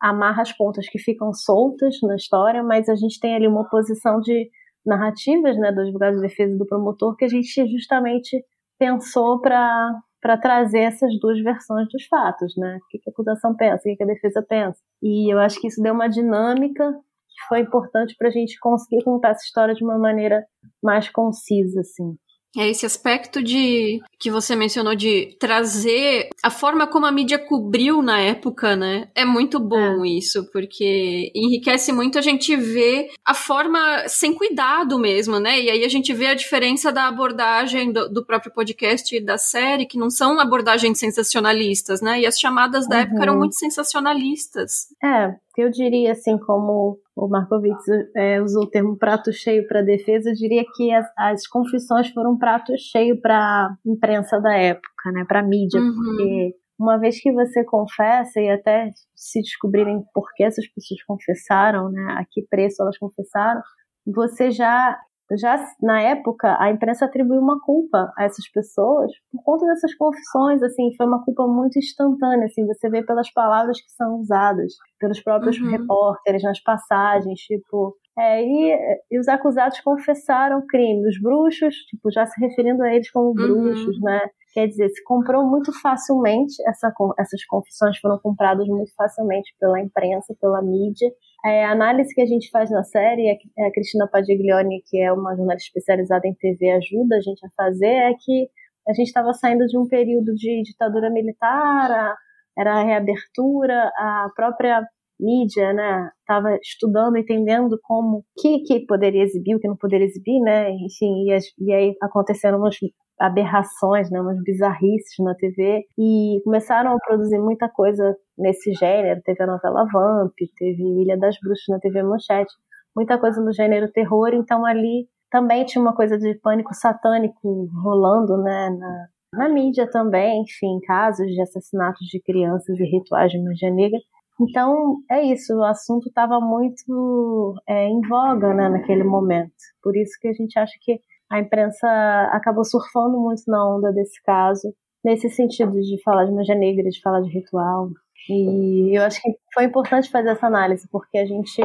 amarra as pontas que ficam soltas na história, mas a gente tem ali uma oposição de narrativas, né, do advogado de defesa e do promotor que a gente justamente pensou para para trazer essas duas versões dos fatos, né? O que a acusação pensa, o que a defesa pensa. E eu acho que isso deu uma dinâmica que foi importante para a gente conseguir contar essa história de uma maneira mais concisa, assim. É esse aspecto de que você mencionou de trazer a forma como a mídia cobriu na época, né? É muito bom é. isso, porque enriquece muito a gente ver a forma sem cuidado mesmo, né? E aí a gente vê a diferença da abordagem do, do próprio podcast e da série, que não são abordagens sensacionalistas, né? E as chamadas da uhum. época eram muito sensacionalistas. É, eu diria assim, como o Markowitz é, usou o termo prato cheio para defesa, eu diria que as, as, confissões foram um prato cheio para a imprensa da época, né, para a mídia, uhum. porque uma vez que você confessa e até se descobrirem por que essas pessoas confessaram, né, a que preço elas confessaram, você já já na época a imprensa atribuiu uma culpa a essas pessoas por conta dessas confissões, assim, foi uma culpa muito instantânea, assim, você vê pelas palavras que são usadas, pelos próprios uhum. repórteres nas passagens, tipo, é, e, e, os acusados confessaram crime, os bruxos, tipo, já se referindo a eles como uhum. bruxos, uhum. né? Quer dizer, se comprou muito facilmente, essa, essas confissões foram compradas muito facilmente pela imprensa, pela mídia, é, a análise que a gente faz na série, é a Cristina Padiglione, que é uma jornalista especializada em TV, ajuda a gente a fazer, é que a gente estava saindo de um período de ditadura militar, a, era a reabertura, a própria mídia, né, estava estudando, entendendo como que que poderia exibir, o que não poderia exibir, né, enfim, e, e aí aconteceram umas aberrações, né, umas bizarrices na TV e começaram a produzir muita coisa nesse gênero. Teve a novela Vamp, teve Ilha das Bruxas na TV Manchete, muita coisa no gênero terror. Então ali também tinha uma coisa de pânico satânico rolando, né, na, na mídia também, enfim, casos de assassinatos de crianças e rituais de magia negra. Então, é isso, o assunto estava muito é, em voga né, naquele momento. Por isso que a gente acha que a imprensa acabou surfando muito na onda desse caso, nesse sentido de falar de magia negra, de falar de ritual. E eu acho que foi importante fazer essa análise, porque a gente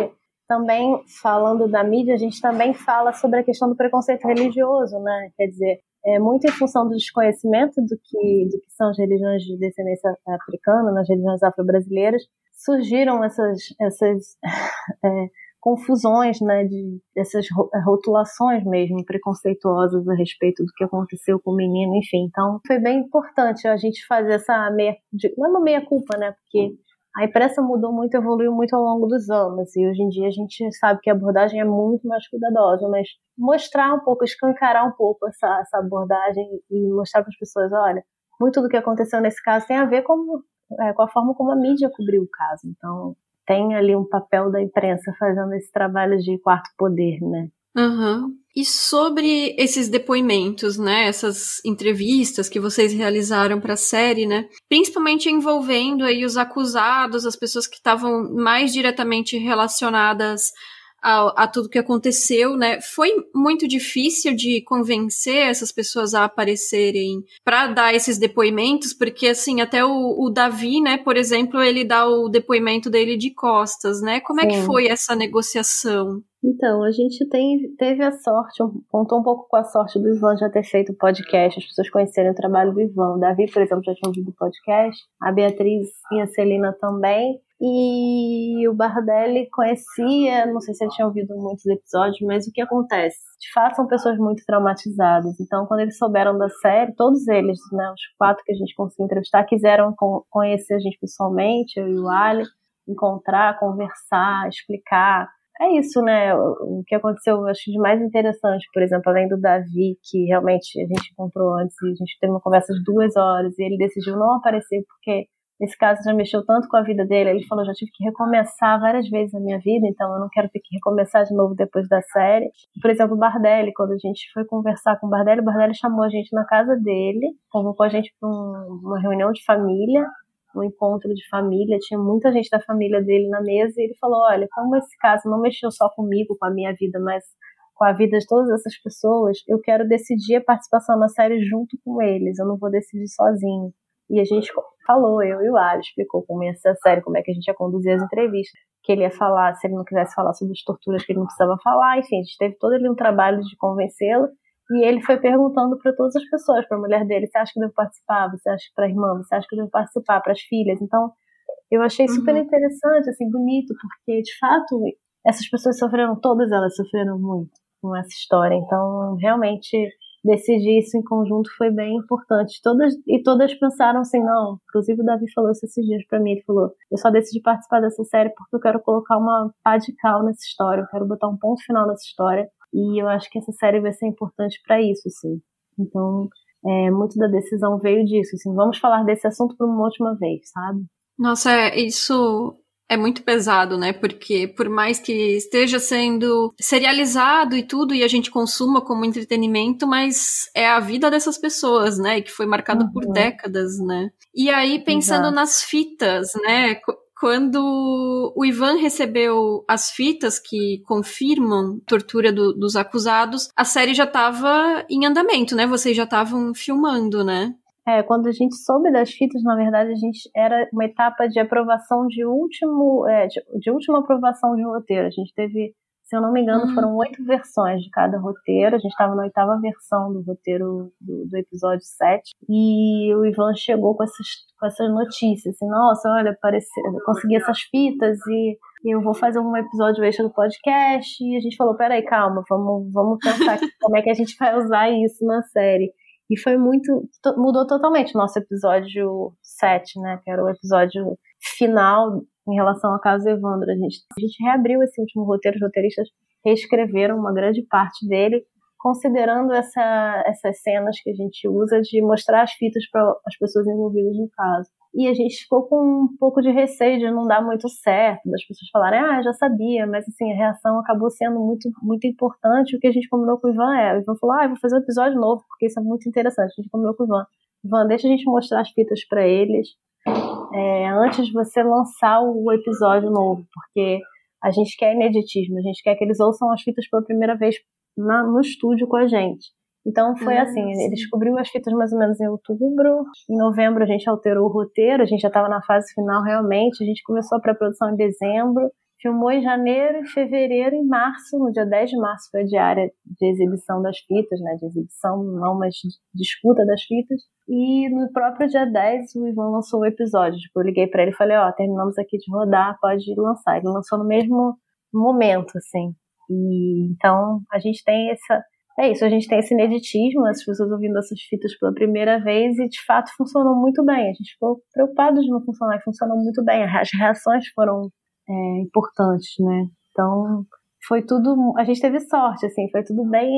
também, falando da mídia, a gente também fala sobre a questão do preconceito religioso, né? Quer dizer, é muito em função do desconhecimento do que, do que são as religiões de descendência africana, nas religiões afro-brasileiras, surgiram essas, essas é, confusões, né, de essas eh, rotulações mesmo preconceituosas a respeito do que aconteceu com o menino, enfim. Então, foi bem importante a gente fazer essa meia, não é uma meia culpa, né, porque a imprensa mudou muito, evoluiu muito ao longo dos anos, e hoje em dia a gente sabe que a abordagem é muito mais cuidadosa, mas mostrar um pouco, escancarar um pouco essa, essa abordagem e mostrar para as pessoas, olha, muito do que aconteceu nesse caso tem a ver com, é, com a forma como a mídia cobriu o caso. Então, tem ali um papel da imprensa fazendo esse trabalho de quarto poder, né? Uhum. E sobre esses depoimentos, né, essas entrevistas que vocês realizaram para a série, né, principalmente envolvendo aí os acusados, as pessoas que estavam mais diretamente relacionadas a, a, tudo que aconteceu, né? Foi muito difícil de convencer essas pessoas a aparecerem para dar esses depoimentos, porque assim, até o, o, Davi, né, por exemplo, ele dá o depoimento dele de costas, né? Como Sim. é que foi essa negociação? Então, a gente tem, teve a sorte, contou um pouco com a sorte do Ivan já ter feito o podcast, as pessoas conhecerem o trabalho do Ivan. O Davi, por exemplo, já tinha ouvido o podcast, a Beatriz e a Celina também. E o Bardelli conhecia, não sei se ele tinha ouvido muitos episódios, mas o que acontece? De fato, são pessoas muito traumatizadas. Então, quando eles souberam da série, todos eles, né, os quatro que a gente conseguiu entrevistar, quiseram conhecer a gente pessoalmente, eu e o Ali, encontrar, conversar, explicar. É isso, né? O que aconteceu, eu acho de mais interessante, por exemplo, além do Davi, que realmente a gente encontrou antes, a gente teve uma conversa de duas horas, e ele decidiu não aparecer porque esse caso já mexeu tanto com a vida dele. Ele falou: já tive que recomeçar várias vezes na minha vida, então eu não quero ter que recomeçar de novo depois da série. Por exemplo, o Bardelli, quando a gente foi conversar com o Bardelli, o Bardelli chamou a gente na casa dele, convocou a gente para um, uma reunião de família, um encontro de família. Tinha muita gente da família dele na mesa e ele falou: olha, como esse caso não mexeu só comigo, com a minha vida, mas com a vida de todas essas pessoas, eu quero decidir a participação na série junto com eles. Eu não vou decidir sozinho. E a gente falou, eu e o Ali, explicou como ia ser a série, como é que a gente ia conduzir as entrevistas, que ele ia falar, se ele não quisesse falar sobre as torturas que ele não precisava falar, enfim, a gente teve todo ali um trabalho de convencê-lo, e ele foi perguntando para todas as pessoas, para a mulher dele, você acha que eu devo participar? Você acha que para a irmã? Você acha que eu devo participar? Para as filhas? Então, eu achei super uhum. interessante, assim, bonito, porque, de fato, essas pessoas sofreram, todas elas sofreram muito com essa história, então, realmente decidir isso em conjunto foi bem importante. Todas e todas pensaram assim, não. Inclusive o Davi falou isso esses dias para mim. Ele falou: eu só decidi participar dessa série porque eu quero colocar uma pá de cal nessa história. Eu quero botar um ponto final nessa história. E eu acho que essa série vai ser importante para isso, assim. Então, é, muito da decisão veio disso. Assim, vamos falar desse assunto por uma última vez, sabe? Nossa, é, isso é muito pesado, né? Porque por mais que esteja sendo serializado e tudo e a gente consuma como entretenimento, mas é a vida dessas pessoas, né? Que foi marcada uhum. por décadas, né? E aí pensando Exato. nas fitas, né? Quando o Ivan recebeu as fitas que confirmam tortura do, dos acusados, a série já estava em andamento, né? Vocês já estavam filmando, né? É, quando a gente soube das fitas, na verdade, a gente era uma etapa de aprovação de último, é, de, de, última aprovação de roteiro. A gente teve, se eu não me engano, uhum. foram oito versões de cada roteiro. A gente estava na oitava versão do roteiro do, do, episódio 7. E o Ivan chegou com essas, com essas notícias, assim, nossa, olha, apareceu, eu consegui essas fitas e eu vou fazer um episódio extra do podcast. E a gente falou, peraí, calma, vamos, vamos pensar como é que a gente vai usar isso na série. E foi muito. mudou totalmente o nosso episódio 7, né? Que era o episódio final em relação ao caso Evandro. A gente, a gente reabriu esse último roteiro, os roteiristas reescreveram uma grande parte dele, considerando essa, essas cenas que a gente usa de mostrar as fitas para as pessoas envolvidas no caso. E a gente ficou com um pouco de receio de não dar muito certo, das pessoas falarem, ah, já sabia, mas assim, a reação acabou sendo muito, muito importante. O que a gente combinou com o Ivan é, o Ivan falou, ah, eu vou fazer um episódio novo, porque isso é muito interessante. A gente combinou com o Ivan. Ivan, deixa a gente mostrar as fitas para eles é, antes de você lançar o episódio novo, porque a gente quer ineditismo, a gente quer que eles ouçam as fitas pela primeira vez na, no estúdio com a gente. Então foi ah, assim, sim. ele descobriu as fitas mais ou menos em outubro, em novembro a gente alterou o roteiro, a gente já estava na fase final realmente, a gente começou a pré-produção em dezembro, filmou em janeiro, em fevereiro, em março, no dia 10 de março foi a diária de exibição das fitas, né, de exibição não, mas de escuta das fitas, e no próprio dia 10 o Ivan lançou o episódio, tipo, eu liguei para ele e falei, ó, oh, terminamos aqui de rodar, pode lançar, ele lançou no mesmo momento, assim, e então a gente tem essa é isso, a gente tem esse ineditismo, as pessoas ouvindo essas fitas pela primeira vez e de fato funcionou muito bem. A gente ficou preocupado de não funcionar e funcionou muito bem. As reações foram é, importantes, né? Então foi tudo, a gente teve sorte, assim, foi tudo bem,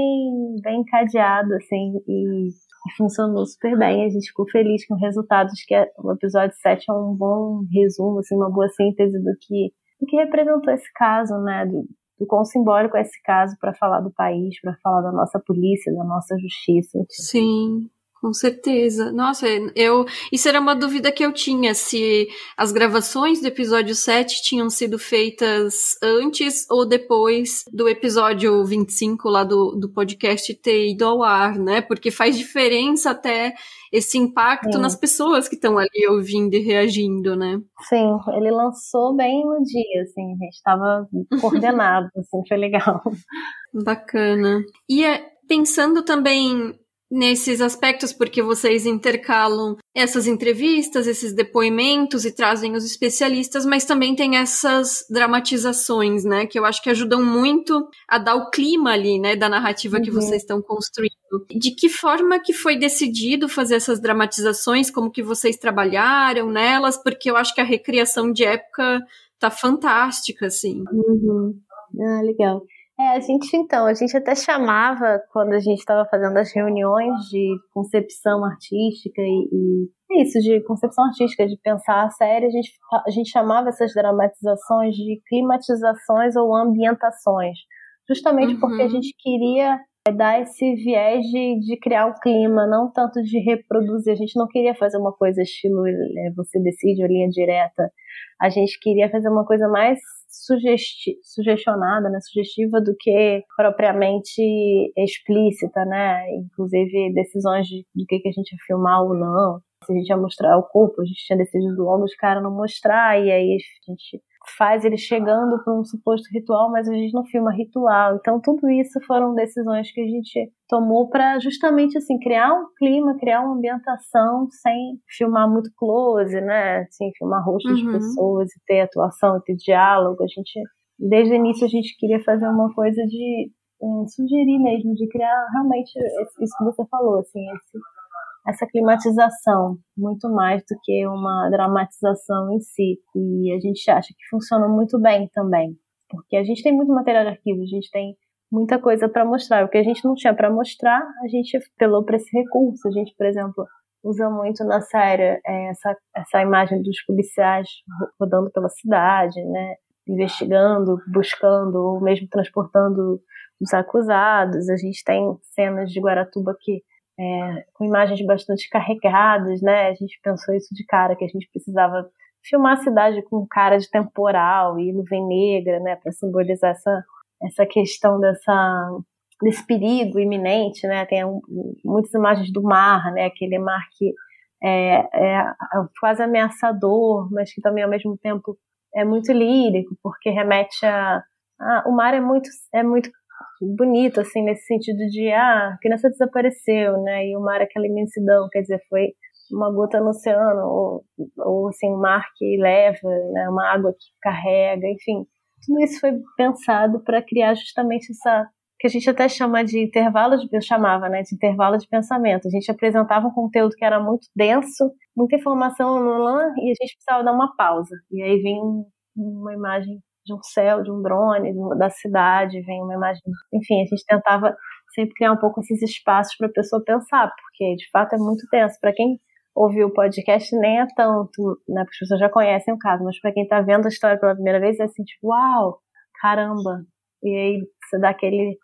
bem encadeado, assim, e, e funcionou super bem. A gente ficou feliz com os resultados, que é, o episódio 7 é um bom resumo, assim, uma boa síntese do que, do que representou esse caso, né? Do, do quão simbólico é esse caso para falar do país, para falar da nossa polícia, da nossa justiça. Sim, com certeza. Nossa, eu. Isso era uma dúvida que eu tinha, se as gravações do episódio 7 tinham sido feitas antes ou depois do episódio 25 lá do, do podcast ter ido ao ar, né? Porque faz diferença até esse impacto Sim. nas pessoas que estão ali ouvindo e reagindo, né? Sim, ele lançou bem no dia, assim, a gente estava coordenado, assim, foi legal. Bacana. E é, pensando também nesses aspectos, porque vocês intercalam essas entrevistas, esses depoimentos e trazem os especialistas, mas também tem essas dramatizações, né, que eu acho que ajudam muito a dar o clima ali, né, da narrativa uhum. que vocês estão construindo. De que forma que foi decidido fazer essas dramatizações, como que vocês trabalharam nelas, porque eu acho que a recriação de época tá fantástica, assim. Uhum. Ah, legal. É, a gente então, a gente até chamava quando a gente estava fazendo as reuniões de concepção artística e, e, é isso, de concepção artística, de pensar a série, a gente, a gente chamava essas dramatizações de climatizações ou ambientações, justamente uhum. porque a gente queria dar esse viés de, de criar o clima, não tanto de reproduzir. A gente não queria fazer uma coisa estilo é, você decide ou linha direta. A gente queria fazer uma coisa mais sugesti sugestionada, né, sugestiva do que propriamente explícita, né? Inclusive decisões de, do que, que a gente ia filmar ou não. Se a gente ia mostrar o corpo, a gente tinha decidido logo os caras não mostrar, e aí a gente faz ele chegando para um suposto ritual, mas a gente não filma ritual. Então tudo isso foram decisões que a gente tomou para justamente assim criar um clima, criar uma ambientação sem filmar muito close, né? Assim, filmar rostos uhum. de pessoas e ter atuação, ter diálogo. A gente desde o início a gente queria fazer uma coisa de um, sugerir mesmo, de criar realmente isso que você falou, assim, esse essa climatização, muito mais do que uma dramatização em si. E a gente acha que funciona muito bem também, porque a gente tem muito material de arquivo, a gente tem muita coisa para mostrar. O que a gente não tinha para mostrar, a gente apelou para esse recurso. A gente, por exemplo, usa muito na série é, essa, essa imagem dos policiais rodando pela cidade, né? investigando, buscando, ou mesmo transportando os acusados. A gente tem cenas de Guaratuba que é, com imagens bastante carregadas, né? A gente pensou isso de cara, que a gente precisava filmar a cidade com cara de temporal e nuvem negra, né? Para simbolizar essa, essa questão dessa desse perigo iminente, né? Tem um, muitas imagens do mar, né? Aquele mar que é, é, quase ameaçador, mas que também ao mesmo tempo é muito lírico, porque remete a, a o mar é muito é muito bonito, assim, nesse sentido de, ah, a criança desapareceu, né, e o mar aquela imensidão, quer dizer, foi uma gota no oceano, ou, ou assim, um mar que leva, né, uma água que carrega, enfim. Tudo isso foi pensado para criar justamente essa que a gente até chama de intervalo de, eu chamava, né, de intervalo de pensamento. A gente apresentava um conteúdo que era muito denso, muita informação, e a gente precisava dar uma pausa. E aí um uma imagem de um céu, de um drone, da cidade, vem uma imagem. Enfim, a gente tentava sempre criar um pouco esses espaços para a pessoa pensar, porque de fato é muito tenso. Para quem ouviu o podcast, nem é tanto, né? Porque as pessoas já conhecem o caso, mas para quem está vendo a história pela primeira vez, é assim, tipo, uau, caramba. E aí você dá aquele,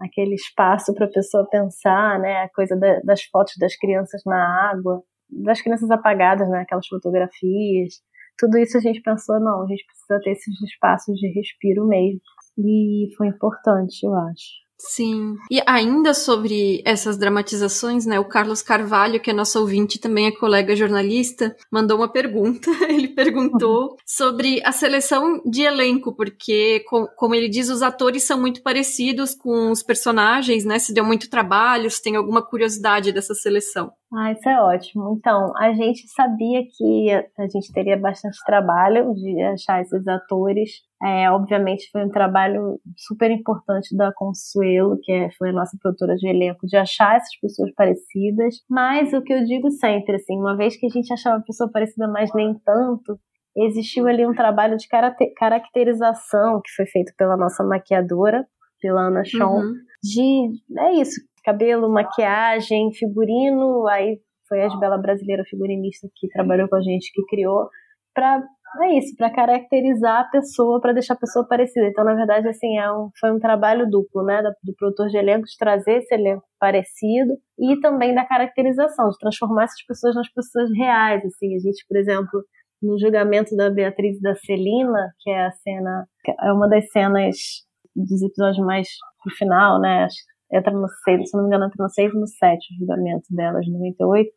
aquele espaço para a pessoa pensar, né? A coisa da, das fotos das crianças na água, das crianças apagadas, né? Aquelas fotografias tudo isso a gente pensou, não, a gente precisa ter esses espaços de respiro mesmo. E foi importante, eu acho. Sim. E ainda sobre essas dramatizações, né? O Carlos Carvalho, que é nosso ouvinte, também é colega jornalista, mandou uma pergunta. Ele perguntou sobre a seleção de elenco, porque, como ele diz, os atores são muito parecidos com os personagens, né? Se deu muito trabalho, se tem alguma curiosidade dessa seleção. Ah, isso é ótimo. Então, a gente sabia que a gente teria bastante trabalho de achar esses atores. É, obviamente, foi um trabalho super importante da Consuelo, que é, foi a nossa produtora de elenco, de achar essas pessoas parecidas. Mas o que eu digo sempre, assim, uma vez que a gente achava uma pessoa parecida, mas nem tanto, existiu ali um trabalho de caracterização que foi feito pela nossa maquiadora, pela Ana Chon, uhum. de é isso, cabelo, maquiagem, figurino, aí foi a Isbela brasileira figurinista que trabalhou com a gente, que criou, para é isso, para caracterizar a pessoa, para deixar a pessoa parecida. Então, na verdade, assim, é um, foi um trabalho duplo, né, do produtor de elenco, de trazer esse elenco parecido e também da caracterização, de transformar essas pessoas nas pessoas reais, assim. A gente, por exemplo, no julgamento da Beatriz e da Celina, que é a cena, é uma das cenas dos episódios mais pro final, né, entra no 6, se não me engano, entra no 6 e no 7 o julgamento delas, de 98.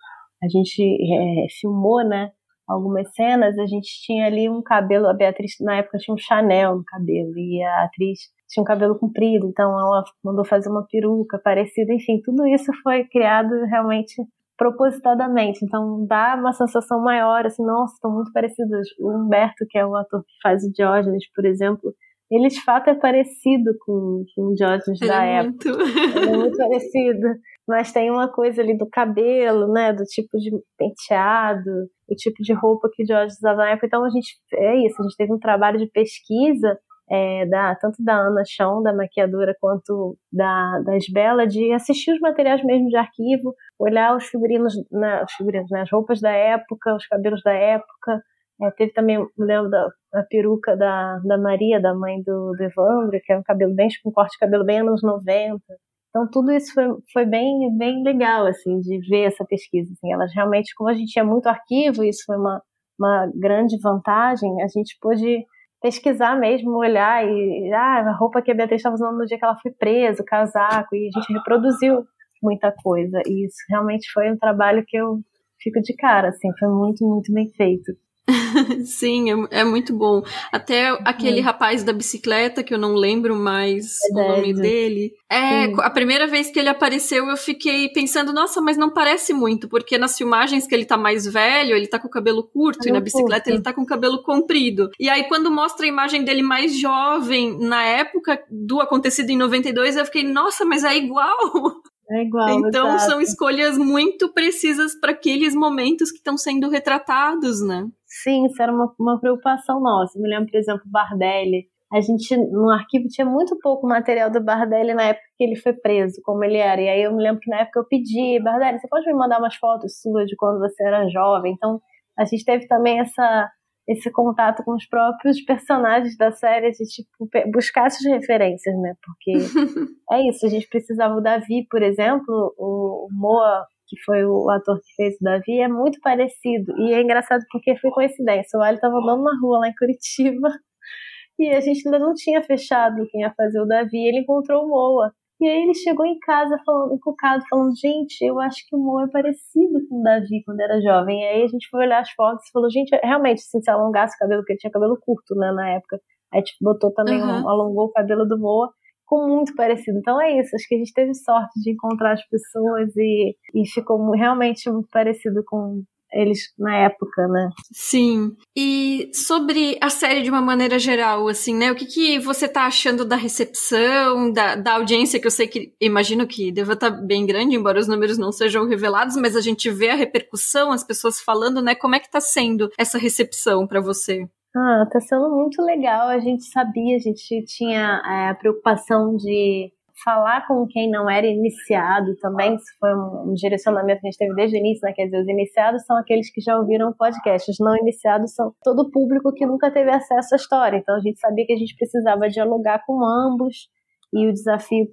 A gente é, filmou, né, algumas cenas, a gente tinha ali um cabelo, a Beatriz na época tinha um Chanel no cabelo, e a atriz tinha um cabelo comprido, então ela mandou fazer uma peruca parecida, enfim, tudo isso foi criado realmente propositadamente, então dá uma sensação maior, assim, nossa, estão muito parecidos. O Humberto, que é o ator que faz o Diógenes, por exemplo, ele de fato é parecido com, com o Diógenes da é época. Muito. Ele é muito parecido. Mas tem uma coisa ali do cabelo, né? Do tipo de penteado, o tipo de roupa que o Diógenes usava na época. Então a gente é isso, a gente teve um trabalho de pesquisa é, da, tanto da Ana Chão, da maquiadora, quanto da, da Isbela, de assistir os materiais mesmo de arquivo, olhar os figurinos, né, os figurinos né, as roupas da época, os cabelos da época, é, teve também, me lembro da a peruca da, da Maria, da mãe do, do Evandro, que é um cabelo bem, tipo, um corte de cabelo bem anos 90. Então tudo isso foi, foi bem, bem legal, assim, de ver essa pesquisa. Assim. Elas realmente, como a gente tinha muito arquivo, isso foi uma, uma grande vantagem, a gente pôde pesquisar mesmo, olhar e ah, a roupa que a Beatriz estava usando no dia que ela foi presa, o casaco, e a gente reproduziu muita coisa. E isso realmente foi um trabalho que eu fico de cara, assim, foi muito, muito bem feito. Sim, é, é, muito bom. Até aquele é. rapaz da bicicleta, que eu não lembro mais é o nome dele. É, Sim. a primeira vez que ele apareceu, eu fiquei pensando, nossa, mas não parece muito, porque nas filmagens que ele tá mais velho, ele tá com o cabelo curto, e na bicicleta curto. ele tá com o cabelo comprido. E aí, quando mostra a imagem dele mais jovem, na época do acontecido em 92, eu fiquei, nossa, mas é igual. É igual. Então exato. são escolhas muito precisas para aqueles momentos que estão sendo retratados, né? Sim, isso era uma, uma preocupação nossa. Eu me lembro, por exemplo, Bardelli. A gente, no arquivo, tinha muito pouco material do Bardelli na época que ele foi preso, como ele era. E aí eu me lembro que na época eu pedi, Bardelli, você pode me mandar umas fotos suas de quando você era jovem? Então, a gente teve também essa esse contato com os próprios personagens da série, de tipo, buscar essas referências, né? Porque é isso, a gente precisava o Davi, por exemplo, o Moa, que foi o ator que fez o Davi, é muito parecido. E é engraçado porque foi coincidência. O Ali estava andando na rua lá em Curitiba e a gente ainda não tinha fechado quem ia fazer o Davi. Ele encontrou o Moa. E aí ele chegou em casa falando, encucado, falando, gente, eu acho que o Mo é parecido com o Davi quando era jovem. E aí a gente foi olhar as fotos e falou, gente, realmente, assim, se alongasse o cabelo, porque ele tinha cabelo curto, né, na época. Aí, tipo, botou também, uhum. um, alongou o cabelo do Moa, ficou muito parecido. Então é isso, acho que a gente teve sorte de encontrar as pessoas e, e ficou realmente muito parecido com, eles na época, né? Sim. E sobre a série de uma maneira geral, assim, né? O que, que você tá achando da recepção, da, da audiência, que eu sei que imagino que deva estar tá bem grande, embora os números não sejam revelados, mas a gente vê a repercussão, as pessoas falando, né? Como é que tá sendo essa recepção para você? Ah, tá sendo muito legal. A gente sabia, a gente tinha é, a preocupação de falar com quem não era iniciado também. Isso foi um, um, direcionamento que a gente teve desde o início, né? Quer dizer, os iniciados são aqueles que já ouviram o podcast, os não iniciados são todo o público que nunca teve acesso à história. Então a gente sabia que a gente precisava dialogar com ambos e o desafio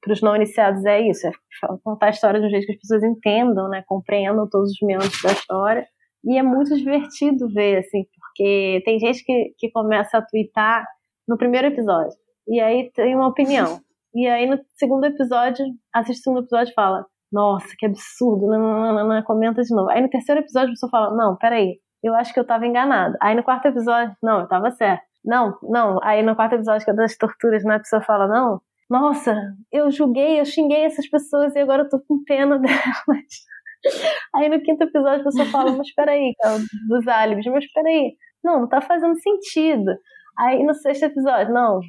para os não iniciados é isso, é contar a história de um jeito que as pessoas entendam, né? Compreendam todos os meandros da história. E é muito divertido ver, assim, porque tem gente que, que começa a twittar no primeiro episódio. E aí tem uma opinião. E aí no segundo episódio, assiste o segundo episódio e fala: Nossa, que absurdo, não, não, não, não, comenta de novo. Aí no terceiro episódio a pessoa fala: Não, peraí, eu acho que eu tava enganada. Aí no quarto episódio, não, eu tava certo. Não, não. Aí no quarto episódio, que é das torturas, né, a pessoa fala: Não, nossa, eu julguei, eu xinguei essas pessoas e agora eu tô com pena delas. Aí no quinto episódio a pessoa fala: Mas peraí, cara, dos álibis, mas peraí, não, não tá fazendo sentido. Aí no sexto episódio, não,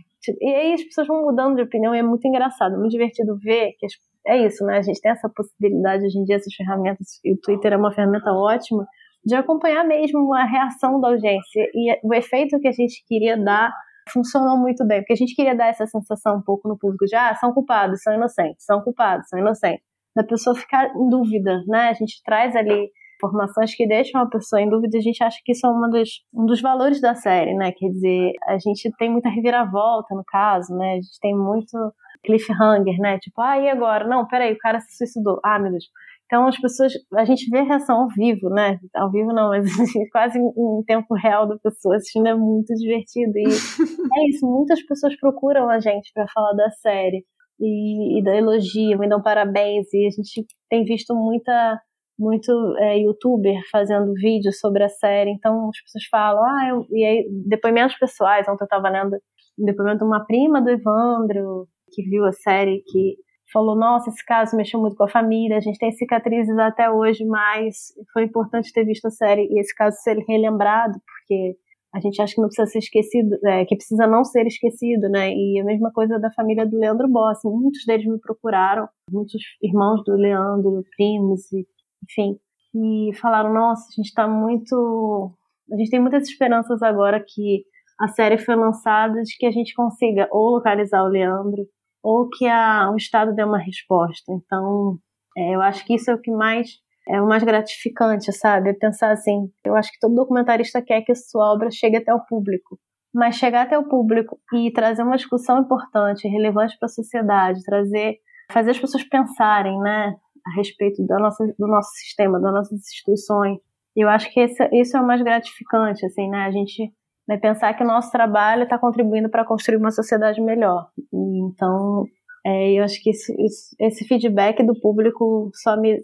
e aí as pessoas vão mudando de opinião e é muito engraçado, muito divertido ver que é isso, né? A gente tem essa possibilidade hoje em dia, essas ferramentas, e o Twitter é uma ferramenta ótima, de acompanhar mesmo a reação da audiência. E o efeito que a gente queria dar funcionou muito bem, porque a gente queria dar essa sensação um pouco no público de, ah, são culpados, são inocentes, são culpados, são inocentes. Da pessoa ficar em dúvida, né? A gente traz ali informações que deixam a pessoa em dúvida, a gente acha que isso é uma dos, um dos valores da série, né? Quer dizer, a gente tem muita reviravolta no caso, né? A gente tem muito cliffhanger, né? Tipo, ah, e agora? Não, peraí, o cara se suicidou. Ah, meu Deus. Então as pessoas, a gente vê a reação ao vivo, né? Ao vivo não, mas quase em tempo real da pessoa assistindo é muito divertido. E é isso, muitas pessoas procuram a gente para falar da série e, e da elogio, me dão parabéns. E a gente tem visto muita muito é, youtuber fazendo vídeos sobre a série, então as pessoas falam, ah, eu... e aí depoimentos pessoais, ontem eu estava lendo um depoimento de uma prima do Evandro, que viu a série, que falou, nossa, esse caso mexeu muito com a família, a gente tem cicatrizes até hoje, mas foi importante ter visto a série e esse caso ser relembrado, porque a gente acha que não precisa ser esquecido, é, que precisa não ser esquecido, né? E a mesma coisa da família do Leandro Boss. Muitos deles me procuraram, muitos irmãos do Leandro, primos e enfim, e falaram: nossa, a gente está muito. A gente tem muitas esperanças agora que a série foi lançada de que a gente consiga ou localizar o Leandro ou que a, o Estado dê uma resposta. Então, é, eu acho que isso é o que mais é o mais gratificante, sabe? É pensar assim, eu acho que todo documentarista quer que a sua obra chegue até o público. Mas chegar até o público e trazer uma discussão importante, relevante para a sociedade, trazer, fazer as pessoas pensarem, né? A respeito da nossa, do nosso sistema, das nossas instituições. E eu acho que esse, isso é o mais gratificante, assim, né? A gente vai pensar que o nosso trabalho está contribuindo para construir uma sociedade melhor. E, então, é, eu acho que esse feedback do público só me,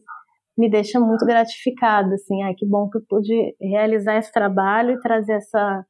me deixa muito gratificada, assim, ai, que bom que eu pude realizar esse trabalho e trazer essa,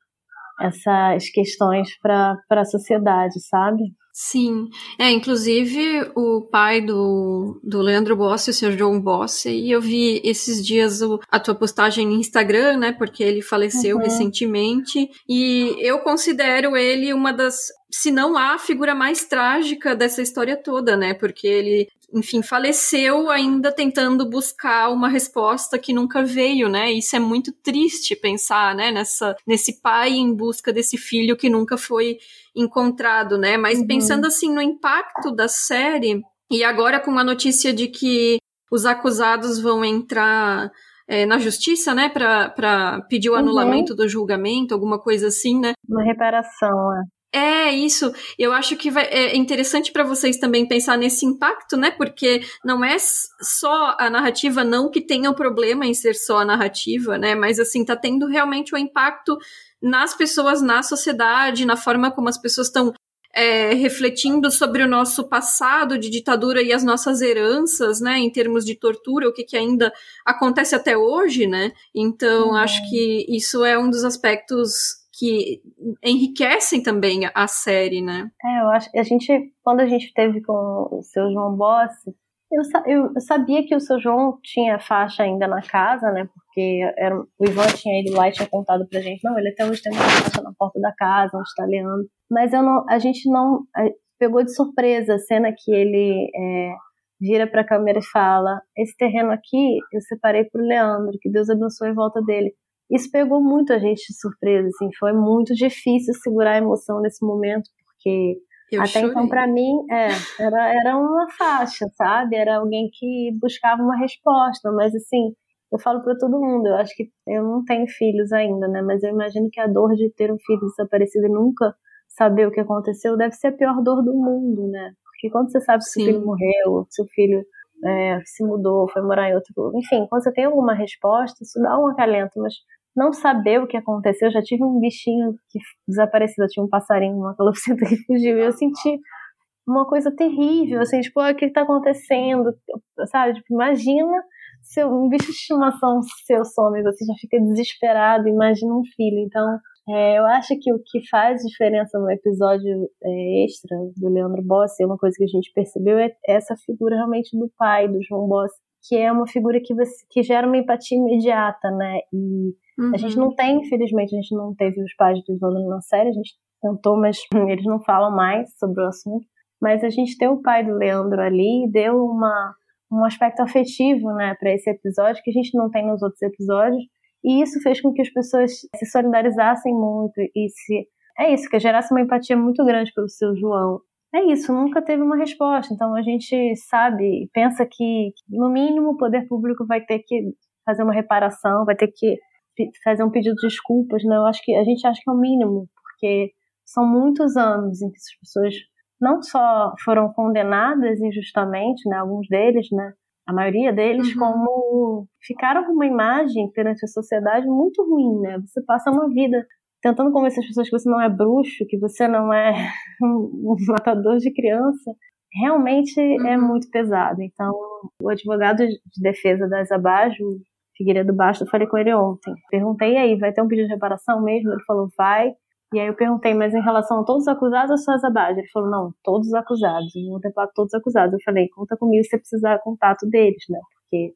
essas questões para a sociedade, sabe? Sim, é, inclusive o pai do, do Leandro Bossi, o senhor John Bossi, e eu vi esses dias o, a tua postagem no Instagram, né, porque ele faleceu uhum. recentemente, e eu considero ele uma das, se não a figura mais trágica dessa história toda, né, porque ele enfim, faleceu ainda tentando buscar uma resposta que nunca veio, né? Isso é muito triste pensar, né, nessa nesse pai em busca desse filho que nunca foi encontrado, né? Mas uhum. pensando assim no impacto da série e agora com a notícia de que os acusados vão entrar é, na justiça, né, para pedir o uhum. anulamento do julgamento, alguma coisa assim, né? Uma reparação, é. É, isso. Eu acho que vai, é interessante para vocês também pensar nesse impacto, né? Porque não é só a narrativa, não que tenha um problema em ser só a narrativa, né? Mas assim, tá tendo realmente um impacto nas pessoas, na sociedade, na forma como as pessoas estão é, refletindo sobre o nosso passado de ditadura e as nossas heranças, né, em termos de tortura, o que, que ainda acontece até hoje, né? Então, uhum. acho que isso é um dos aspectos que enriquecem também a série, né? É, eu acho. A gente, quando a gente teve com o seu João Bossi, eu, eu, sabia que o seu João tinha faixa ainda na casa, né? Porque era, o Ivan tinha ido lá e tinha contado pra gente, não, ele até hoje tem uma faixa na porta da casa, onde está Leandro. Mas eu não, a gente não pegou de surpresa a cena que ele é, vira para a câmera e fala: Esse terreno aqui eu separei pro Leandro, que Deus abençoe em volta dele. Isso pegou muito a gente de surpresa, assim, foi muito difícil segurar a emoção nesse momento, porque eu até chorei. então para mim é, era, era uma faixa, sabe? Era alguém que buscava uma resposta, mas assim, eu falo para todo mundo, eu acho que eu não tenho filhos ainda, né? Mas eu imagino que a dor de ter um filho desaparecido e nunca saber o que aconteceu deve ser a pior dor do mundo, né? Porque quando você sabe que seu filho morreu, seu filho é, se mudou, foi morar em outro. Enfim, quando você tem alguma resposta, isso dá um acalento, mas não saber o que aconteceu. Eu já tive um bichinho que desapareceu, tinha um passarinho, uma calopsita que fugiu, e eu senti uma coisa terrível, assim, tipo, o que está acontecendo, sabe? Tipo, imagina se um bicho de estimação seu some, você já fica desesperado, imagina um filho. Então, é, eu acho que o que faz diferença no episódio é, extra do Leandro Bossi, uma coisa que a gente percebeu, é essa figura realmente do pai, do João Bossi, que é uma figura que, você, que gera uma empatia imediata, né? E uhum. a gente uhum. não tem, infelizmente, a gente não teve os pais do Ivan na série, a gente tentou, mas eles não falam mais sobre o assunto. Mas a gente tem o pai do Leandro ali deu uma, um aspecto afetivo, né, para esse episódio que a gente não tem nos outros episódios e isso fez com que as pessoas se solidarizassem muito e se. É isso, que gerasse uma empatia muito grande pelo seu João. É isso, nunca teve uma resposta. Então a gente sabe, pensa que, no mínimo, o poder público vai ter que fazer uma reparação, vai ter que fazer um pedido de desculpas. Né? Eu acho que a gente acha que é o mínimo, porque são muitos anos em que essas pessoas não só foram condenadas injustamente, né, alguns deles, né, a maioria deles, uhum. como ficaram com uma imagem perante a sociedade muito ruim, né? Você passa uma vida tentando convencer as pessoas que você não é bruxo, que você não é um matador de criança. Realmente é uhum. é muito pesado. Então, o advogado de defesa da Zabajo, Figueiredo Basto, eu falei com ele ontem. Perguntei aí, vai ter um pedido de reparação mesmo? Ele falou, vai. E aí eu perguntei, mas em relação a todos os acusados ou só as abaixo? Ele falou, não, todos os acusados, vou para todos os acusados. Eu falei, conta comigo se você precisar contato deles, né? Porque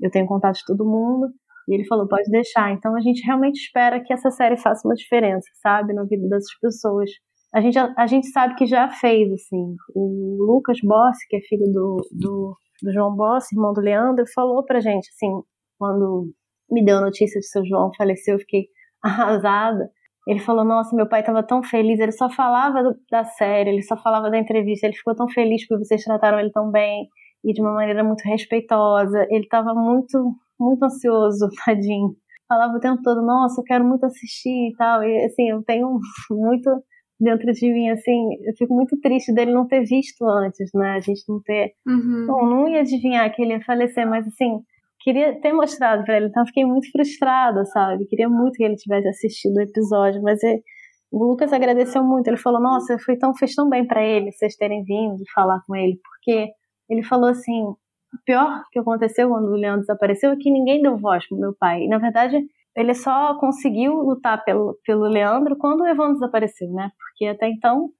eu tenho contato de todo mundo. E ele falou, pode deixar. Então a gente realmente espera que essa série faça uma diferença, sabe, na vida dessas pessoas. A gente, a gente sabe que já fez, assim. O Lucas Bossi, que é filho do, do, do João Bossi, irmão do Leandro, falou pra gente, assim, quando me deu a notícia de seu João faleceu, eu fiquei arrasada ele falou: Nossa, meu pai estava tão feliz, ele só falava do, da série, ele só falava da entrevista, ele ficou tão feliz porque vocês trataram ele tão bem e de uma maneira muito respeitosa. Ele estava muito, muito ansioso, tadinho. Falava o tempo todo: Nossa, eu quero muito assistir e tal. E assim, eu tenho muito dentro de mim, assim, eu fico muito triste dele não ter visto antes, né? A gente não ter. Uhum. Bom, não ia adivinhar que ele ia falecer, mas assim queria ter mostrado para ele, então fiquei muito frustrada, sabe? Queria muito que ele tivesse assistido o episódio, mas ele, o Lucas agradeceu muito. Ele falou: Nossa, foi tão, fez tão bem para ele vocês terem vindo falar com ele, porque ele falou assim: o pior que aconteceu quando o Leandro desapareceu é que ninguém deu voz pro meu pai. E na verdade, ele só conseguiu lutar pelo, pelo Leandro quando o Evandro desapareceu, né? Porque até então